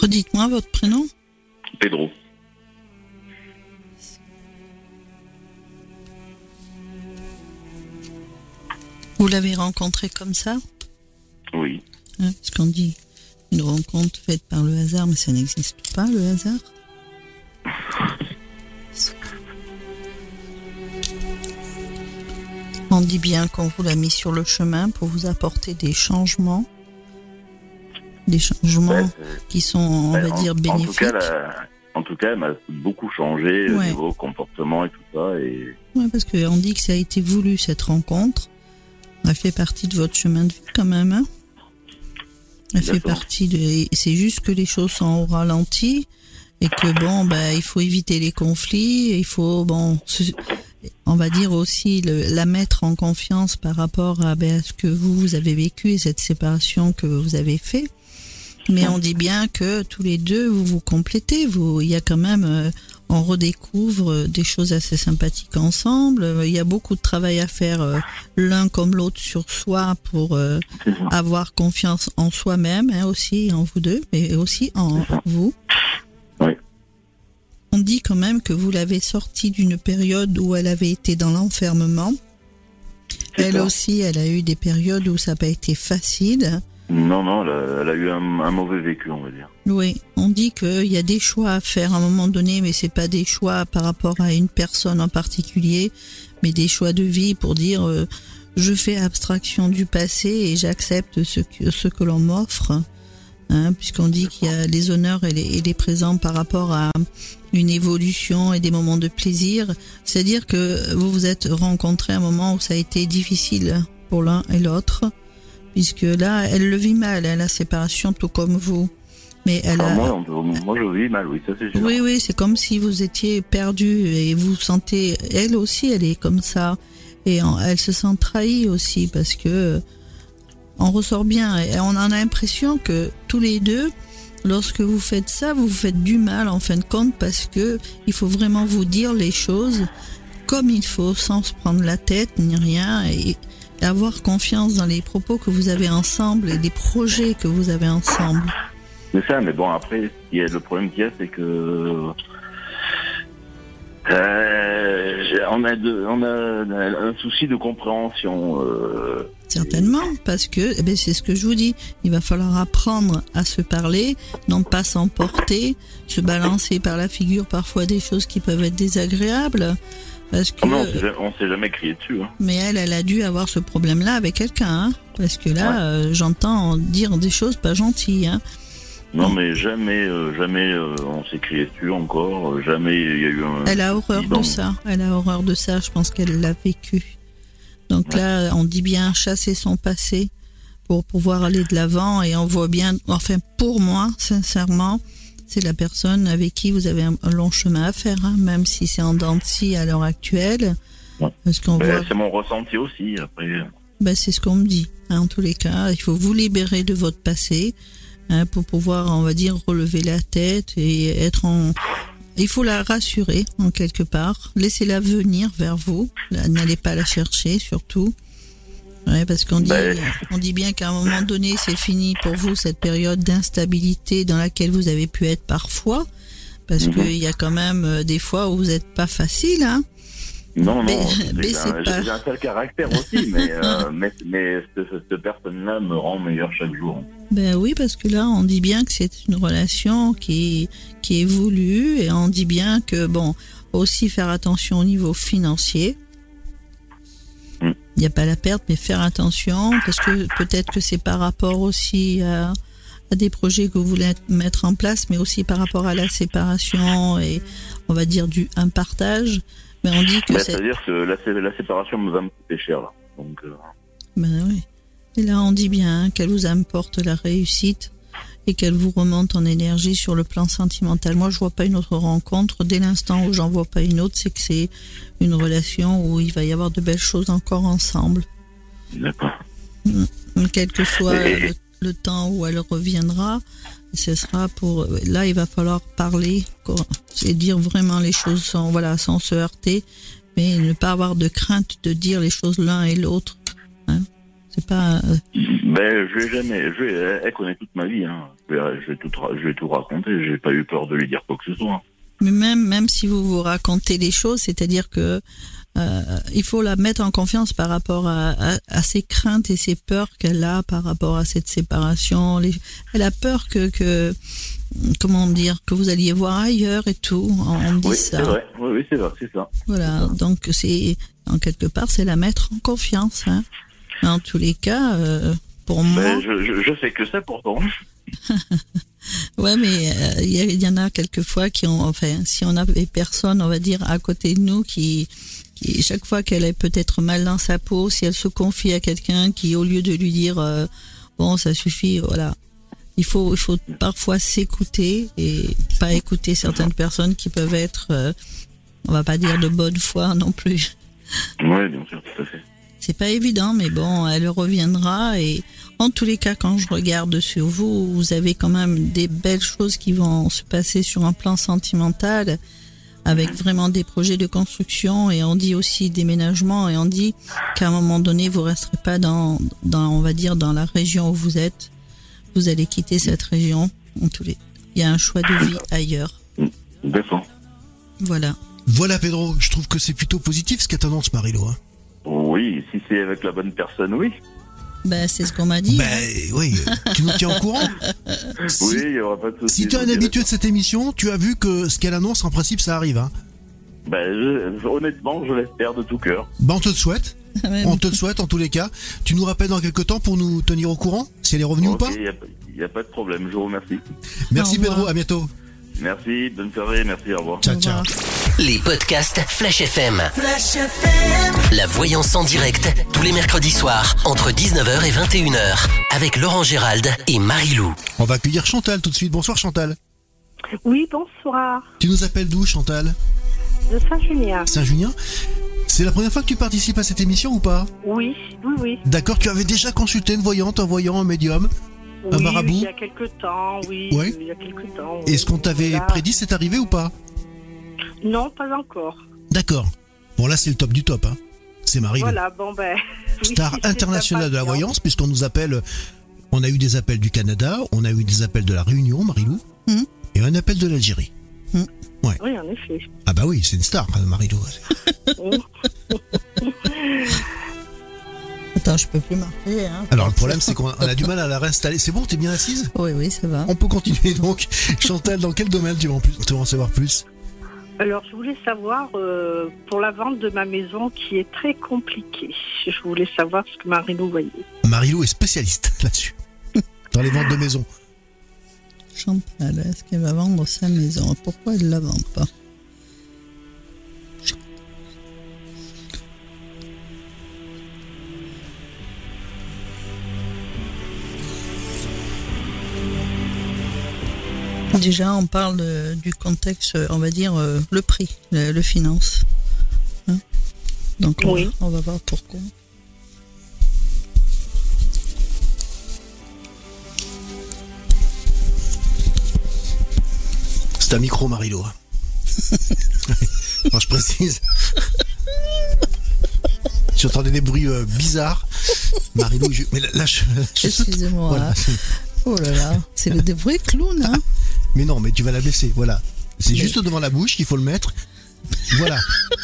Redites-moi votre prénom. Pedro. Vous l'avez rencontré comme ça Oui. hein, Parce qu'on dit une rencontre faite par le hasard, mais ça n'existe pas, le hasard. On dit bien qu'on vous l'a mis sur le chemin pour vous apporter des changements. Des changements Ouais, qui sont, on Ouais, va en- dire, En tout bénéfiques. cas, la- en tout cas, elle m'a beaucoup changé au Ouais. niveau comportement et tout ça. Et Ouais, parce qu'on dit que ça a été voulu cette rencontre. Elle fait partie de votre chemin de vie quand même. Hein Elle fait partie de. C'est juste que les choses sont au ralenti et que bon, bah, il faut éviter les conflits. Il faut bon, on va dire aussi le- la mettre en confiance par rapport à, ben, à ce que vous, vous avez vécu et cette séparation que vous avez fait. Mais on dit bien que tous les deux, vous vous complétez. Vous, il y a quand même, euh, on redécouvre des choses assez sympathiques ensemble. Il y a beaucoup de travail à faire euh, l'un comme l'autre sur soi pour euh, avoir confiance en soi-même hein, aussi, en vous deux, mais aussi en vous. Oui. On dit quand même que vous l'avez sortie d'une période où elle avait été dans l'enfermement. Elle ça. aussi, elle a eu des périodes où ça n'a pas été facile. Non, non, elle a, eu un, mauvais vécu, on va dire. Oui, on dit qu'il y a des choix à faire à un moment donné, mais c'est pas des choix par rapport à une personne en particulier, mais des choix de vie pour dire euh, je fais abstraction du passé et j'accepte ce que, ce que l'on m'offre. Hein, puisqu'on dit qu'il y a les honneurs et les, et les présents par rapport à une évolution et des moments de plaisir. C'est-à-dire que vous vous êtes rencontrés à un moment où ça a été difficile pour l'un et l'autre, puisque là, elle le vit mal, hein, la séparation, tout comme vous. Mais elle Ah, a... moi, moi, je vis mal, oui, ça c'est sûr. Oui, oui, c'est comme si vous étiez perdu et vous sentez, elle aussi, elle est comme ça. Et elle se sent trahie aussi parce que on ressort bien et on a l'impression que tous les deux, lorsque vous faites ça, vous vous faites du mal en fin de compte parce que il faut vraiment vous dire les choses comme il faut sans se prendre la tête ni rien et avoir confiance dans les propos que vous avez ensemble et les projets que vous avez ensemble. C'est ça, mais bon, après, le problème qu'il y a, c'est que. Euh, j'ai- on, a de, on a un souci de compréhension. Euh, Certainement, parce que eh ben, c'est ce que je vous dis. Il va falloir apprendre à se parler, non pas s'emporter, se balancer par la figure parfois des choses qui peuvent être désagréables. Parce que, Ah non, on s'est jamais- crié dessus. Hein. mais elle, elle a dû avoir ce problème-là avec quelqu'un, hein, parce que là, Ouais. euh, j'entends dire des choses pas gentilles. Hein. Non, mais jamais, euh, jamais euh, on s'est crié dessus encore. Jamais il y a eu un. Elle a horreur de ça. Elle a horreur de ça. Je pense qu'elle l'a vécu. Donc Ouais. là, on dit bien chasser son passé pour pouvoir aller de l'avant et on voit bien, enfin pour moi, sincèrement, c'est la personne avec qui vous avez un, long chemin à faire, hein, même si c'est en dents à l'heure actuelle. Ouais. Parce qu'on voit, c'est mon ressenti aussi. Après, Ben, c'est ce qu'on me dit. Hein, en tous les cas, il faut vous libérer de votre passé hein, pour pouvoir, on va dire, relever la tête et être en. Il faut la rassurer en quelque part. Laissez-la venir vers vous. N'allez pas la chercher, surtout. Ouais, parce qu'on dit, Ben. on dit bien qu'à un moment donné, c'est fini pour vous cette période d'instabilité dans laquelle vous avez pu être parfois, parce Mhm. qu'il y a quand même euh, des fois où vous n'êtes pas facile, hein. Non, Mais- non, mais j'ai c'est un, pas- j'ai un sale caractère aussi, mais, euh, mais, mais cette, cette personne-là me rend meilleur chaque jour. Ben oui, parce que là, on dit bien que c'est une relation qui, qui évolue et on dit bien que, bon, aussi faire attention au niveau financier. Il n'y a pas la perte, mais faire attention parce que peut-être que c'est par rapport aussi à, à des projets que vous voulez mettre en place, mais aussi par rapport à la séparation et on va dire du un partage. Mais on dit que Bah, c'est C'est-à-dire que la, sé- la séparation va me coûter cher. Là. Donc, euh, Ben oui. Et là, on dit bien qu'elle vous apporte la réussite et qu'elle vous remonte en énergie sur le plan sentimental. Moi, je vois pas une autre rencontre. Dès l'instant où j'en vois pas une autre, c'est que c'est une relation où il va y avoir de belles choses encore ensemble. D'accord. Quel que soit le, le temps où elle reviendra, ce sera pour. Là, il va falloir parler et dire vraiment les choses sans, voilà, sans se heurter, mais ne pas avoir de crainte de dire les choses l'un et l'autre. Hein. C'est pas. euh, Ben, je vais jamais. Je vais, elle, connaît toute ma vie. Hein. Je, vais, je, vais tout, je vais tout raconter. J'ai pas eu peur de lui dire quoi que ce soit. Mais même, même si vous vous racontez les choses, c'est-à-dire que euh, il faut la mettre en confiance par rapport à, à, à ses craintes et ses peurs qu'elle a par rapport à cette séparation. Les- elle a peur que, que, comment dire, que vous alliez voir ailleurs et tout. On, dit Oui, ça. c'est vrai. Oui, oui, c'est vrai, c'est ça. Voilà. Donc c'est, en quelque part, c'est la mettre en confiance. Hein. Mais En tous les cas, euh, pour moi. Ben, je, je, je fais que ça pourtant. Ouais, mais euh, il y, a- il y en a quelquefois qui ont, enfin, si on avait personne, on va dire, à côté de nous, qui, qui chaque fois qu'elle est peut-être mal dans sa peau, si elle se confie à quelqu'un qui, au lieu de lui dire, euh, bon, ça suffit, voilà. Il faut, il faut parfois s'écouter et pas écouter certaines personnes qui peuvent être, euh, on va pas dire de bonne foi non plus. Oui, bien sûr, tout à fait. C'est pas évident, mais bon, elle reviendra et en tous les cas, quand je regarde sur vous, vous avez quand même des belles choses qui vont se passer sur un plan sentimental avec vraiment des projets de construction et on dit aussi déménagement et on dit qu'à un moment donné, vous resterez pas dans, dans, on va dire, dans la région où vous êtes. Vous allez quitter cette région. En tous les, il y a un choix de vie ailleurs. D'accord. Voilà. Voilà Pedro, je trouve que c'est plutôt positif ce qu'elle t'annonce Marilo. Hein. C'est avec la bonne personne, oui. Ben, c'est ce qu'on m'a dit. Ben oui, tu nous tiens au courant. Si, Oui, il n'y aura pas de souci. si tu es un habitué de cette émission, tu as vu que ce qu'elle annonce, en principe, ça arrive. Hein. Ben, je- honnêtement, je l'espère de tout cœur. Ben, on te le souhaite. Ouais, On te le souhaite en tous les cas. Tu nous rappelles dans quelques temps pour nous tenir au courant si elle est revenue ou pas il n'y a, a pas de problème, je vous remercie. Merci. Pedro, à bientôt. Merci, bonne soirée, merci, au revoir. Ciao, Au ciao. Les podcasts Flash FM. La voyance en direct, tous les mercredis soirs, entre 19h et 21h, avec Laurent Gérald et Marie-Lou. On va accueillir Chantal tout de suite. Bonsoir Chantal. Oui, bonsoir. Tu nous appelles d'où Chantal De Saint-Julien. Saint-Junien C'est la première fois que tu participes à cette émission ou pas? Oui, oui, oui. D'accord, tu avais déjà consulté une voyante, un voyant, un médium Un oui, marabout Il y a quelque temps, oui. Ouais. Il y a quelque temps. oui. Et ce qu'on t'avait prédit, c'est arrivé ou pas? Non, pas encore. D'accord. Bon là c'est le top du top. Hein. C'est Marie, Voilà, bon ben. star internationale de la voyance, puisqu'on nous appelle. On a eu des appels du Canada, on a eu des appels de la Réunion, Marilou, Mhm. et un appel de l'Algérie. Oui, en effet. Ah bah oui, c'est une star, Marilou. Attends, je peux plus marcher. Hein. Alors le problème c'est qu'on a du mal à la réinstaller. C'est bon, t'es bien assise? Oui, oui, ça va. On peut continuer donc. Chantal, dans quel domaine tu veux en, plus, tu veux en savoir plus? Alors, je voulais savoir, euh, pour la vente de ma maison qui est très compliquée, je voulais savoir ce que Marino voyait. Marilou est spécialiste là-dessus. Dans les ventes de maison. Chantal, est-ce qu'elle va vendre sa maison? Pourquoi elle ne la vend pas? Déjà, on parle du contexte, on va dire euh, le prix, le, finance. Hein. Donc, on, oui. on, va voir pourquoi. C'est un micro, Marilo. je précise. J'entendais des bruits euh, bizarres. Marilo, je... mais lâche. Excusez-moi. Oh là là, c'est le vrai clown. Hein mais non, mais tu vas la baisser, voilà. C'est Mais- juste devant la bouche qu'il faut le mettre. Voilà.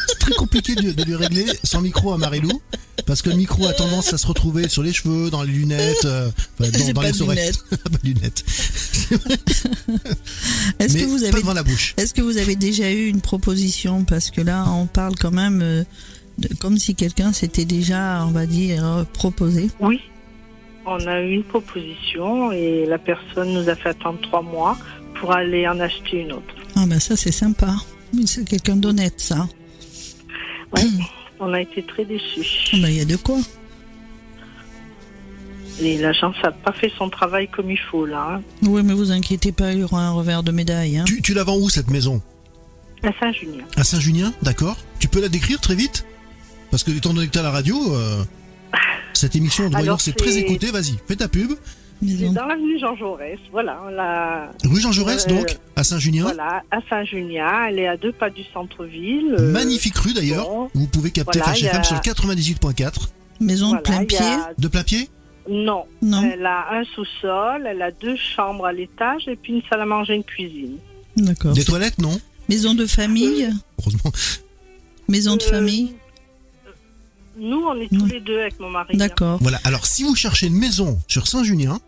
C'est très compliqué de, de lui régler sans micro à Marilou. Parce que le micro a tendance à se retrouver sur les cheveux, dans les lunettes, euh, dans, pas les de oreilles. lunettes. pas de lunettes. Est-ce Mais que vous pas avez devant la bouche. Est-ce que vous avez déjà eu une proposition? Parce que là, on parle quand même euh, de- comme si quelqu'un s'était déjà, on va dire, euh, proposé. Oui, on a eu une proposition et la personne nous a fait attendre trois mois pour aller en acheter une autre. Ah ben ça, c'est sympa. Mais C'est quelqu'un d'honnête, ça. Ouais. On a été très déçus. Ah ben, il y a de quoi. Et l'agence n'a pas fait son travail comme il faut là. hein. Oui, mais vous inquiétez pas, il y aura un revers de médaille. Hein. Tu, tu la vends où cette maison? À Saint-Junien. À Saint-Junien, d'accord Tu peux la décrire très vite? Parce que étant donné que tu à la radio, euh, cette émission c'est très écoutée. Vas-y, fais ta pub. C'est dans l'avenue Jean Jaurès. Voilà, la, Rue Jean Jaurès, Euh, donc, à Saint-Junien. voilà à Saint-Junien. Elle est à deux pas du centre-ville. Euh, Magnifique rue d'ailleurs. bon. Vous pouvez capter Voilà, Flash il y a- FM sur le 98.4. Maison voilà, de plein pied a- De plein pied? Non, Non, elle a un sous-sol, elle a deux chambres à l'étage et puis une salle à manger, une cuisine. d'accord. Des toilettes, non? Maison de famille? Heureusement. Maison de Euh, famille? Nous, on est tous les deux avec mon mari. D'accord. Voilà, alors si vous cherchez une maison sur Saint-Junien,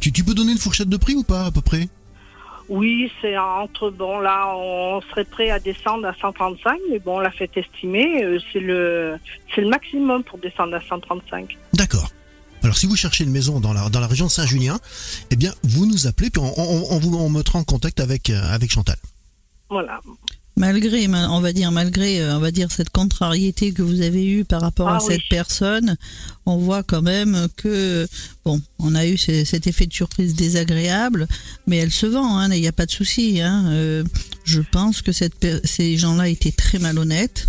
tu, tu peux donner une fourchette de prix ou pas à peu près? Oui, c'est entre, bon, là, on serait prêt à descendre à 135, mais bon, la fête estimée, euh, c'est le, c'est le maximum pour descendre à 135. D'accord. Alors si vous cherchez une maison dans la, dans la région de Saint-Junien, eh bien vous nous appelez puis on, on, on vous on mettra en contact avec, euh, avec Chantal. Voilà. Malgré, ma- on va dire, malgré, euh, on va dire cette contrariété que vous avez eue par rapport Ah à oui. cette personne, on voit quand même que, bon, on a eu ce- cet effet de surprise désagréable, mais elle se vend, hein, il n'y a pas de souci. Hein, euh, je pense que cette, ces gens-là étaient très malhonnêtes.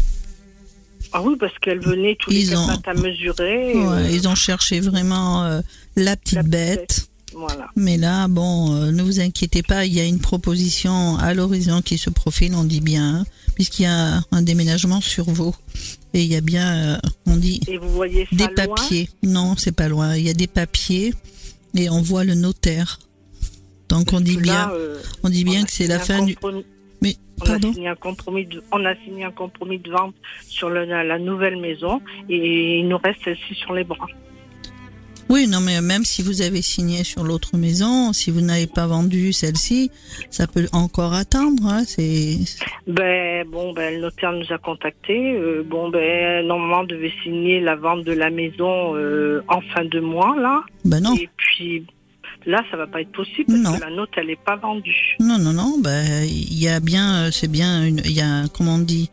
Ah oui, parce qu'elle venait tous les Ils ont- quatre à mesurer. Ouais, euh, ils ont cherché vraiment euh, la petite La petite bête. Voilà. Mais là, bon, euh, ne vous inquiétez pas, il y a une proposition à l'horizon qui se profile, on dit bien, hein, puisqu'il y a un déménagement sur vous. Et il y a bien, euh, on dit, Et vous voyez ça des loin papiers. Non, c'est pas loin. Il y a des papiers et on voit le notaire. Donc on dit bien, euh, on dit on bien que c'est la fin du. Mais On pardon? a signé un compromis de, on a signé un compromis de vente sur le- la, la nouvelle maison et il nous reste celle-ci sur les bras. Oui, non, mais même si vous avez signé sur l'autre maison, si vous n'avez pas vendu celle-ci, ça peut encore attendre. Hein, c'est Ben bon, ben le notaire nous a contactés. Euh, bon, ben normalement on devait signer la vente de la maison euh, en fin de mois là. ben non. Et puis là, ça va pas être possible parce Non. que la note elle est pas vendue. Non, non, non, ben, il y a bien, euh, c'est bien, il y a, comment on dit,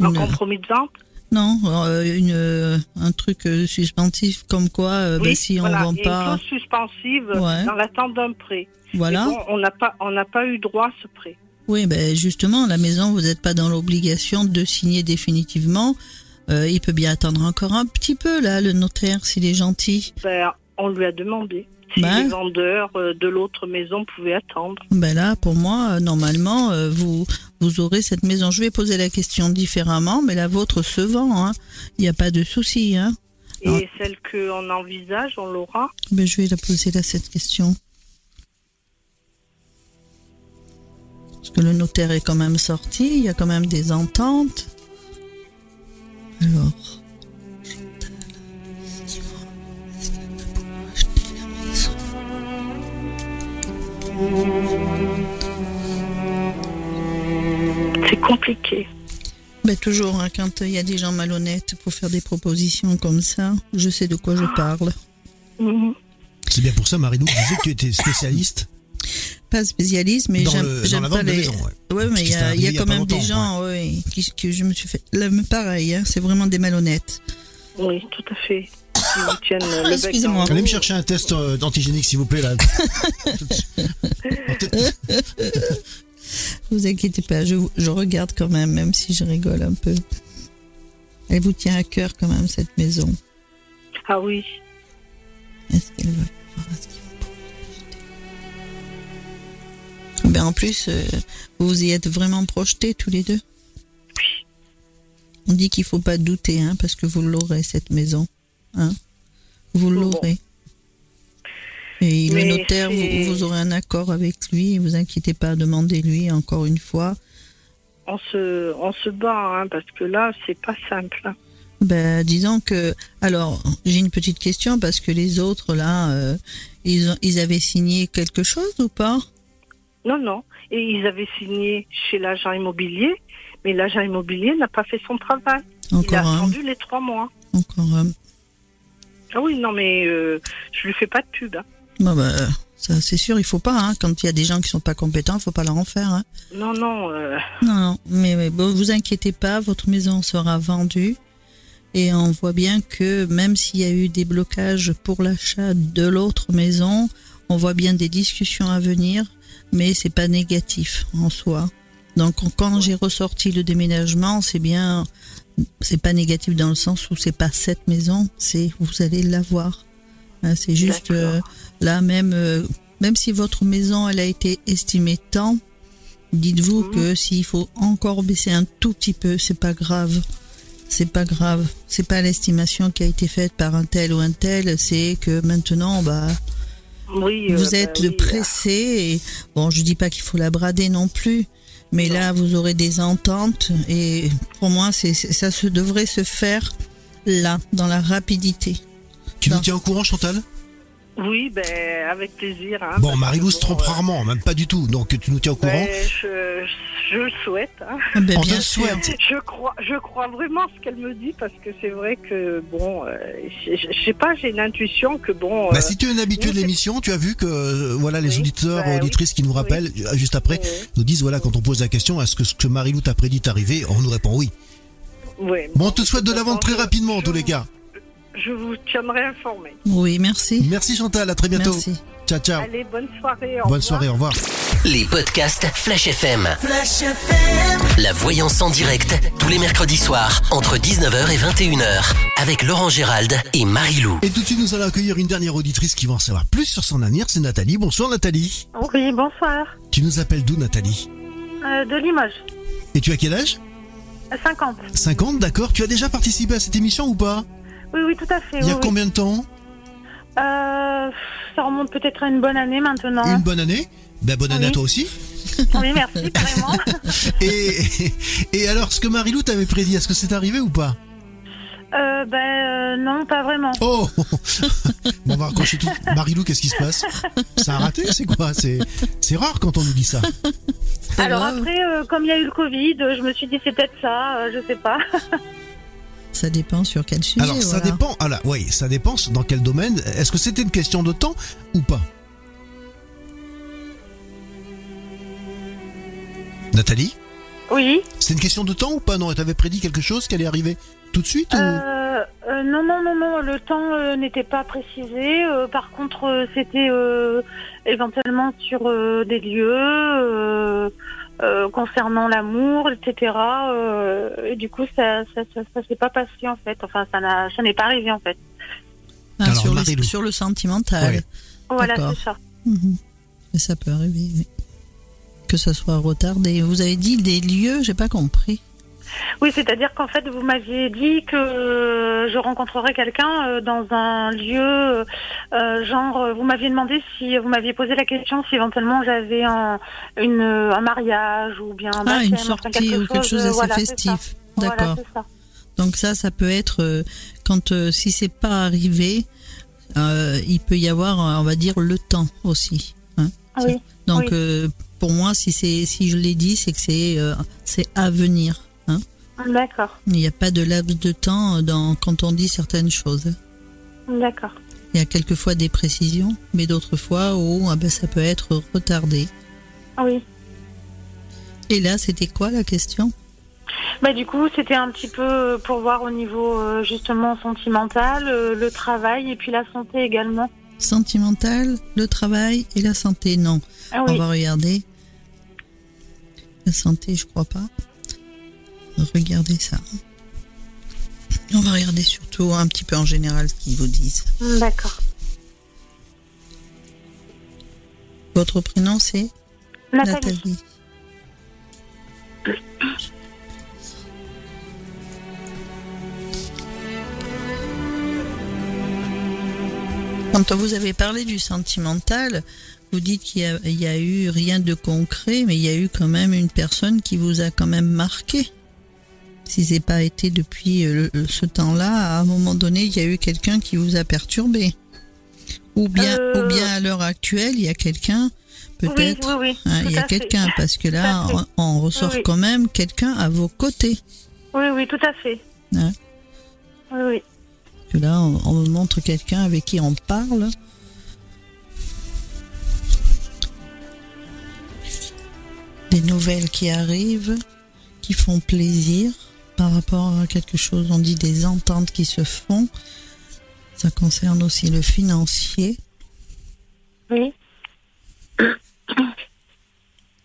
Un compromis de vente. Non, euh, une, euh, un truc euh, suspensif comme quoi, euh, ben, si voilà. on vend a une pas, clause suspensive Ouais. dans l'attente d'un prêt. voilà. Bon, on n'a pas, on n'a pas eu droit à ce prêt. Oui, ben justement, la maison, vous n'êtes pas dans l'obligation de signer définitivement. Il peut bien attendre encore un petit peu là, le notaire, s'il est gentil. Ben, on lui a demandé si Ben. les vendeurs de l'autre maison pouvaient attendre. Ben là, pour moi, normalement, vous vous aurez cette maison. Je vais poser la question différemment, mais la vôtre se vend. hein. Il n'y a pas de souci. Hein. Et celle qu'on envisage, on l'aura? Ben, je vais la poser là cette question. Parce que le notaire est quand même sorti, il y a quand même des ententes. Alors. Est-ce C'est compliqué. Ben, toujours, hein, quand il y a des gens malhonnêtes pour faire des propositions comme ça, je sais de quoi je parle. Mhm. C'est bien pour ça, Marilou, tu disais que tu étais spécialiste Pas spécialiste, mais j'aime pas les. maison. ouais. Ouais, mais il y a, y y quand même des gens ouais, qui, que je me suis fait. Là, pareil, hein, c'est vraiment des malhonnêtes. Oui, tout à fait. Excusez-moi. Allez me chercher un test euh, d'antigénique, s'il vous plaît. Là. Vous inquiétez pas, je, je regarde quand même, même si je rigole un peu. Elle vous tient à cœur quand même, cette maison. Ah oui. Est-ce qu'elle va pouvoir Eh ben, en plus, euh, vous y êtes vraiment projetés tous les deux. On dit qu'il faut pas douter, hein, parce que vous l'aurez cette maison, hein. Vous Bon. l'aurez. Et le Mais notaire, vous, aurez un accord avec lui. Vous inquiétez pas, demandez-lui encore une fois. On se, on se bat, hein, parce que là, c'est pas simple. Ben, disons que, alors, j'ai une petite question parce que les autres là, euh, ils, ont, ils avaient signé quelque chose ou pas? Non, non. Et ils avaient signé chez l'agent immobilier, mais l'agent immobilier n'a pas fait son travail. Il a Encore un, attendu les trois mois. encore un. Ah oui, non, mais euh, je lui fais pas de pub. hein. Ben, ça c'est sûr, il faut pas. Hein, quand il y a des gens qui sont pas compétents, il faut pas leur en faire. Hein. Non, non. euh, Non, non, mais, mais bon, vous inquiétez pas, votre maison sera vendue. Et on voit bien que même s'il y a eu des blocages pour l'achat de l'autre maison, on voit bien des discussions à venir, mais c'est pas négatif en soi. Donc quand j'ai ressorti le déménagement, c'est bien, c'est pas négatif dans le sens où c'est pas cette maison, c'est vous allez l'avoir. Hein, C'est juste euh, là même, euh, même si votre maison elle a été estimée tant, Dites-vous Mhm. que s'il faut encore baisser un tout petit peu, c'est pas grave. C'est pas grave. C'est pas l'estimation qui a été faite par un tel ou un tel. C'est que maintenant, bah, oui. vous euh, êtes bah oui, pressé. Et bon, je dis pas qu'il faut la brader non plus, mais Non. là, vous aurez des ententes. Et pour moi, c'est- ça se devrait se faire là, dans la rapidité. Tu nous tiens au courant, Chantal? Oui, ben, avec plaisir. hein, Bon, Marilou se trompe euh, rarement, même pas du tout. Donc tu nous tiens au courant. ben, je, je le souhaite. hein. Ah ben, On te bien le sûr. souhaite. Je crois, je crois vraiment ce qu'elle me dit parce que c'est vrai que bon, euh, je, sais pas, j'ai une intuition que bon. Bah, euh, si tu es un habitué de l'émission, tu as vu que euh, voilà les Oui, auditeurs, bah oui. auditrices qui nous rappellent juste après oui, nous disent voilà quand on pose la question est-ce que ce que Marilou t'a prédit est arrivé? On nous répond oui. oui. Bon, on te souhaite de la vente très rapidement en tous les vous- cas. Je vous tiendrai informé. Oui, merci. Merci Chantal, à très bientôt. Merci. Ciao ciao. Allez, bonne soirée. au Bonne revoir. soirée, au revoir. Les podcasts Flash FM. La voyance en direct, tous les mercredis soirs, entre 19h et 21h, avec Laurent Gérald et Marie-Lou. Et tout de suite, nous allons accueillir une dernière auditrice qui va en savoir plus sur son avenir, c'est Nathalie. Bonsoir Nathalie. Oui, bonsoir. Tu nous appelles d'où Nathalie Euh, de Limoges. Et tu as quel âge 50. 50, d'accord. Tu as déjà participé à cette émission ou pas? Oui, oui, tout à fait. Il y a oui, oui. combien de temps Euh, ça remonte peut-être à une bonne année maintenant. Une bonne année Ben bonne année à toi aussi. Oui, merci, carrément. Et, et alors, ce que Marilou t'avait prédit, est-ce que c'est arrivé ou pas Euh, ben euh, non, pas vraiment. Oh Bon, on va raccrocher tout. Marilou, qu'est-ce qui se passe C'est un raté C'est quoi C'est c'est rare quand on nous dit ça. Alors grave. après, euh, comme il y a eu le Covid, je me suis dit c'est peut-être ça, euh, je sais pas. Ça dépend sur quel sujet. Alors, ça voilà. dépend. Ah là, oui, ça dépend dans quel domaine. Est-ce que c'était une question de temps ou pas Nathalie Oui. C'est une question de temps ou pas Non, elle t'avait prédit quelque chose qui allait arriver tout de suite ou... Euh, euh, non, non, non, non, le temps euh, n'était pas précisé. Euh, par contre, euh, c'était euh, éventuellement sur euh, des lieux, euh, concernant l'amour, etc. Euh, et du coup, ça, ça, ça, ça s'est pas passé en fait. Enfin, ça n'a, ça n'est pas arrivé en fait. Ah, Alors, sur, le, Marie-Lou. sur le sentimental. Ouais. Voilà, c'est ça. Mais ça peut arriver, oui. Que ça soit retardé. Vous avez dit des lieux, j'ai pas compris. Oui, c'est-à-dire qu'en fait, vous m'aviez dit que je rencontrerais quelqu'un euh, dans un lieu, euh, genre, euh, vous m'aviez demandé si, vous m'aviez posé la question si éventuellement j'avais un, une, un mariage ou bien un Ah, une enfin, sortie ou quelque chose d'assez voilà, festif. D'accord. Donc ça, ça peut être quand euh, si c'est pas arrivé, euh, il peut y avoir, on va dire, le temps aussi. hein. Ah oui, Donc oui. pour moi, si c'est si je l'ai dit, c'est que c'est c'est à venir. D'accord, Il n'y a pas de laps de temps dans quand on dit certaines choses. d'accord. Il y a quelquefois des précisions, mais d'autres fois ah ben, ça peut être retardé. Oui. Et là, c'était quoi la question? Bah du coup, c'était un petit peu pour voir au niveau euh, justement sentimental, euh, le travail et puis la santé également. Sentimental, le travail et la santé Non. Ah On va regarder. La santé, je crois pas. Regardez ça. On va regarder surtout un petit peu en général ce qu'ils vous disent. D'accord. Votre prénom c'est Nathalie. Quand vous avez parlé du sentimental, vous dites qu'il n'y a, eu rien de concret, mais il y a eu quand même une personne qui vous a quand même marqué. Si c'est pas été depuis euh, ce temps-là, à un moment donné, il y a eu quelqu'un qui vous a perturbé. Ou bien, Euh. ou bien à l'heure actuelle, il y a quelqu'un, peut-être. Oui, oui, oui. hein, tout il y a quelqu'un, parce que là, on, on ressort Oui, oui. quand même quelqu'un à vos côtés. Oui, oui, tout à fait. Hein? Oui, oui. Que là, on, on montre quelqu'un avec qui on parle. Des nouvelles qui arrivent, qui font plaisir par rapport à quelque chose. On dit des ententes qui se font. Ça concerne aussi le financier. Oui.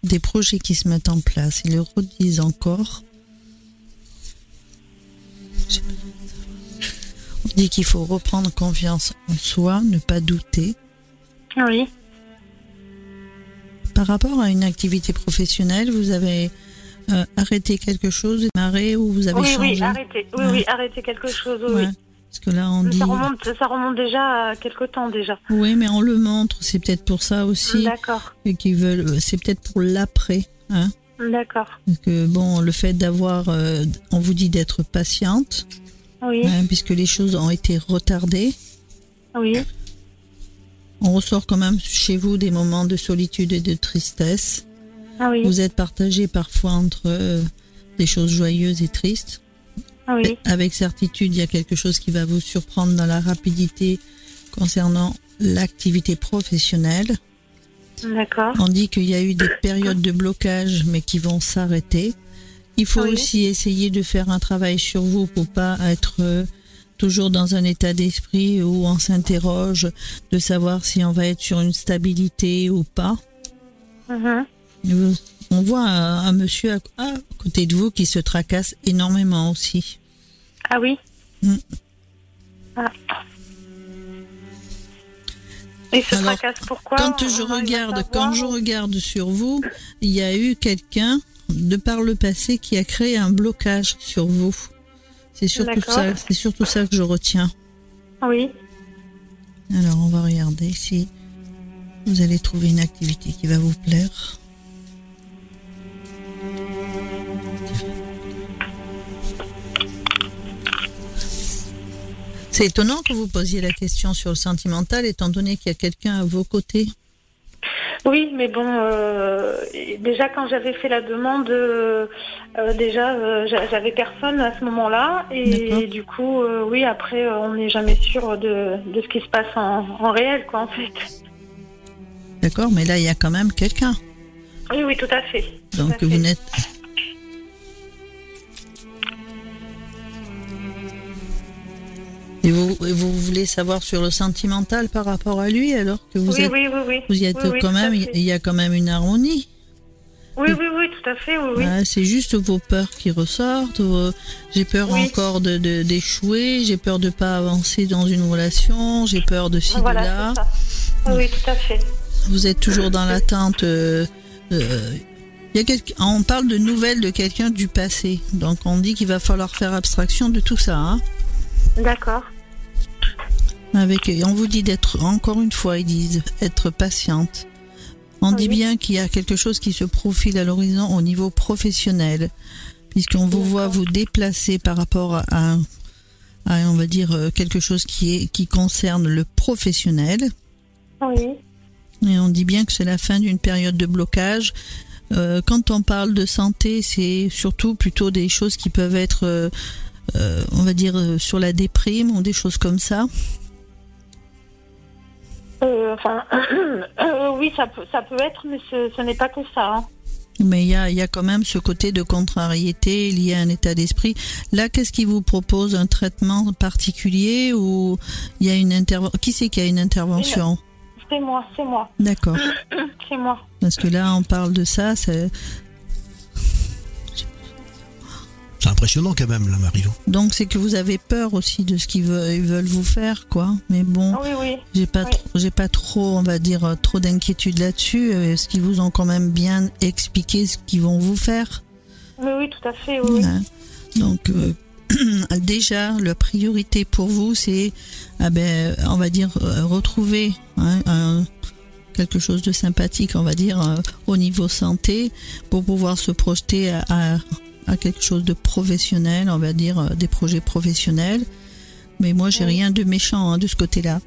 Des projets qui se mettent en place. Ils le redisent encore. On dit qu'il faut reprendre confiance en soi, ne pas douter. Oui. Par rapport à une activité professionnelle, vous avez euh, arrêté quelque chose, démarré ou vous avez Oui, changé oui, arrêtez. Oui, Ouais. oui, arrêtez quelque chose. Oui, Ouais. Parce que là, on dit. Ça remonte, ça remonte déjà à quelque temps déjà. Oui, mais on le montre. C'est peut-être pour ça aussi D'accord. et qu'ils veulent. C'est peut-être pour l'après. Hein D'accord. Que bon, le fait d'avoir, euh, on vous dit d'être patiente, Oui. hein, puisque les choses ont été retardées. Oui. On ressort quand même chez vous des moments de solitude et de tristesse. Ah oui. Vous êtes partagé parfois entre euh, des choses joyeuses et tristes. Ah oui. Avec certitude, il y a quelque chose qui va vous surprendre dans la rapidité concernant l'activité professionnelle. D'accord. On dit qu'il y a eu des périodes de blocage, mais qui vont s'arrêter. Il faut Oui. aussi essayer de faire un travail sur vous pour pas être euh, toujours dans un état d'esprit où on s'interroge de savoir si on va être sur une stabilité ou pas. Mhm. On voit un, un monsieur à, à côté de vous qui se tracasse énormément aussi. Ah oui. Mm. Ah. Et se Alors, tracasse pourquoi Quand on- je on regarde, quand je regarde sur vous, il y a eu quelqu'un de par le passé qui a créé un blocage sur vous. C'est surtout ça, c'est surtout ça que je retiens. Oui. Alors on va regarder si vous allez trouver une activité qui va vous plaire. C'est étonnant que vous posiez la question sur le sentimental, étant donné qu'il y a quelqu'un à vos côtés. Oui, mais bon, euh, déjà quand j'avais fait la demande, euh, euh, déjà euh, j'a- j'avais personne à ce moment-là, et du coup, oui, après on n'est jamais sûr de, de ce qui se passe en, en réel, quoi, en fait. D'accord, mais là il y a quand même quelqu'un. Oui, oui, tout à fait. À Donc vous n'êtes. Et vous, et vous voulez savoir sur le sentimental par rapport à lui, alors que vous oui, êtes, oui, oui, oui. vous y êtes quand même, il y a quand même une harmonie. Oui, oui, oui, tout à fait, oui, c'est juste vos peurs qui ressortent. vos- J'ai peur encore de de- d'échouer. J'ai peur de pas avancer dans une relation. J'ai peur de ci de voilà, là. c'est ça. Oui, tout à fait. Vous êtes toujours dans l'attente. euh, euh, il y a quelqu'un- on parle de nouvelles de quelqu'un du passé. Donc on dit qu'il va falloir faire abstraction de tout ça. hein. D'accord. Avec, on vous dit d'être, encore une fois, ils disent, être patiente. On dit Oui. bien qu'il y a quelque chose qui se profile à l'horizon au niveau professionnel, puisqu'on vous voit vous déplacer par rapport à, on va dire, euh, quelque chose qui est, qui concerne le professionnel. Oui. Et on dit bien que c'est la fin d'une période de blocage. Euh, quand on parle de santé, c'est surtout plutôt des choses qui peuvent être, euh, euh, on va dire, sur la déprime ou des choses comme ça. Euh, enfin, euh, oui, ça peut, ça peut être, mais ce, ce n'est pas que ça. hein. Mais il y a, y a quand même ce côté de contrariété lié à un état d'esprit. Là, qu'est-ce qui vous propose Un traitement particulier ou il y a une intervention Qui c'est qui a une intervention? C'est moi, c'est moi, D'accord. c'est moi. Parce que là, on parle de ça. c'est- impressionnant quand même, là, Marilou. Donc c'est que vous avez peur aussi de ce qu'ils veulent, vous faire, quoi. Mais bon, Oui, oui. j'ai pas, Oui. trop- j'ai pas trop, on va dire, euh, trop d'inquiétude là-dessus. euh, Est-ce qu'ils vous ont quand même bien expliqué ce qu'ils vont vous faire? Oui, oui, tout à fait, oui. Hein? Donc euh, déjà, la priorité pour vous, c'est, ah ben, on va dire, retrouver hein, un- quelque chose de sympathique, on va dire, euh, au niveau santé, pour pouvoir se projeter à, à- à quelque chose de professionnel, on va dire, euh, des projets professionnels. Mais moi, j'ai Oui. rien de méchant hein, de ce côté-là.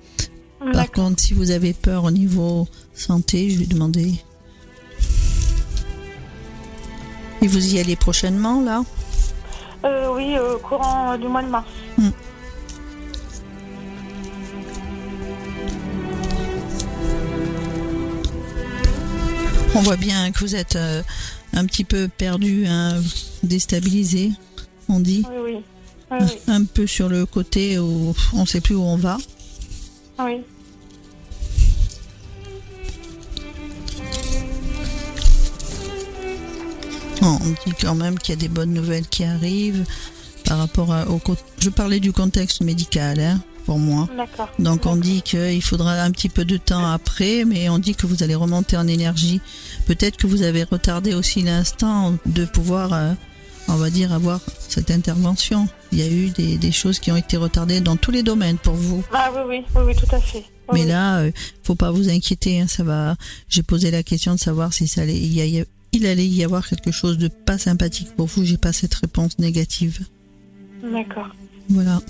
Par D'accord. contre, si vous avez peur au niveau santé, je vais demander. Et vous y allez prochainement, là? Euh, oui, euh, courant euh, du mois de mars. On voit bien que vous êtes euh, un petit peu perdu, hein, déstabilisé, on dit. Oui, oui. Un peu sur le côté où on ne sait plus où on va. oui. On dit quand même qu'il y a des bonnes nouvelles qui arrivent par rapport à- au... Je parlais du contexte médical, hein, pour moi. Donc on dit qu'il faudra un petit peu de temps après, mais on dit que vous allez remonter en énergie. Peut-être que vous avez retardé aussi l'instant de pouvoir, euh, on va dire, avoir cette intervention. Il y a eu des, des choses qui ont été retardées dans tous les domaines pour vous. Ah oui, oui, oui, oui, tout à fait. Oui, Mais là, euh, faut pas vous inquiéter. hein, ça va. J'ai posé la question de savoir si ça allait, il, y a- il allait y avoir quelque chose de pas sympathique pour vous. J'ai pas cette réponse négative. D'accord. Voilà.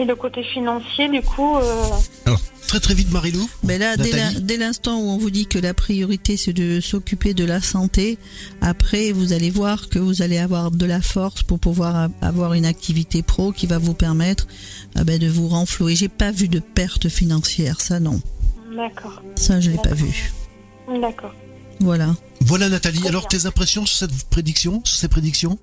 Et le côté financier, du coup, euh, Alors, très très vite, Marilou. Mais là, dès Nathalie l'in- dès l'instant où on vous dit que la priorité c'est de s'occuper de la santé, après vous allez voir que vous allez avoir de la force pour pouvoir avoir une activité pro qui va vous permettre ah ben, de vous renflouer. J'ai pas vu de perte financière, ça non, d'accord. ça je l'ai pas vu. D'accord. Voilà. Voilà, Nathalie. Alors, tes impressions sur cette prédiction, sur ces prédictions?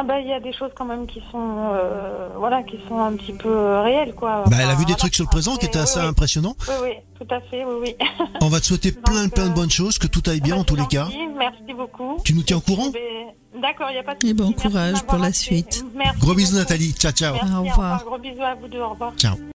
Ah bah, il y a des choses quand même qui sont, euh, voilà, qui sont un petit peu euh, réelles, quoi. Bah, elle a Enfin, vu des voilà. trucs sur le présent qui étaient assez oui, oui. impressionnants. Oui, oui, tout à fait, oui, oui. On va te souhaiter Donc, plein plein de euh, bonnes choses, que tout aille bien Bah, en tous c'est les cas. Merci beaucoup. Tu nous tiens au courant? Ben, D'accord, il n'y a pas de Et bon. Merci courage pour la suite. Merci Gros bisous, beaucoup. Nathalie. Ciao, ciao. Merci, Au au revoir. revoir. Gros bisous à vous deux, au revoir. Ciao.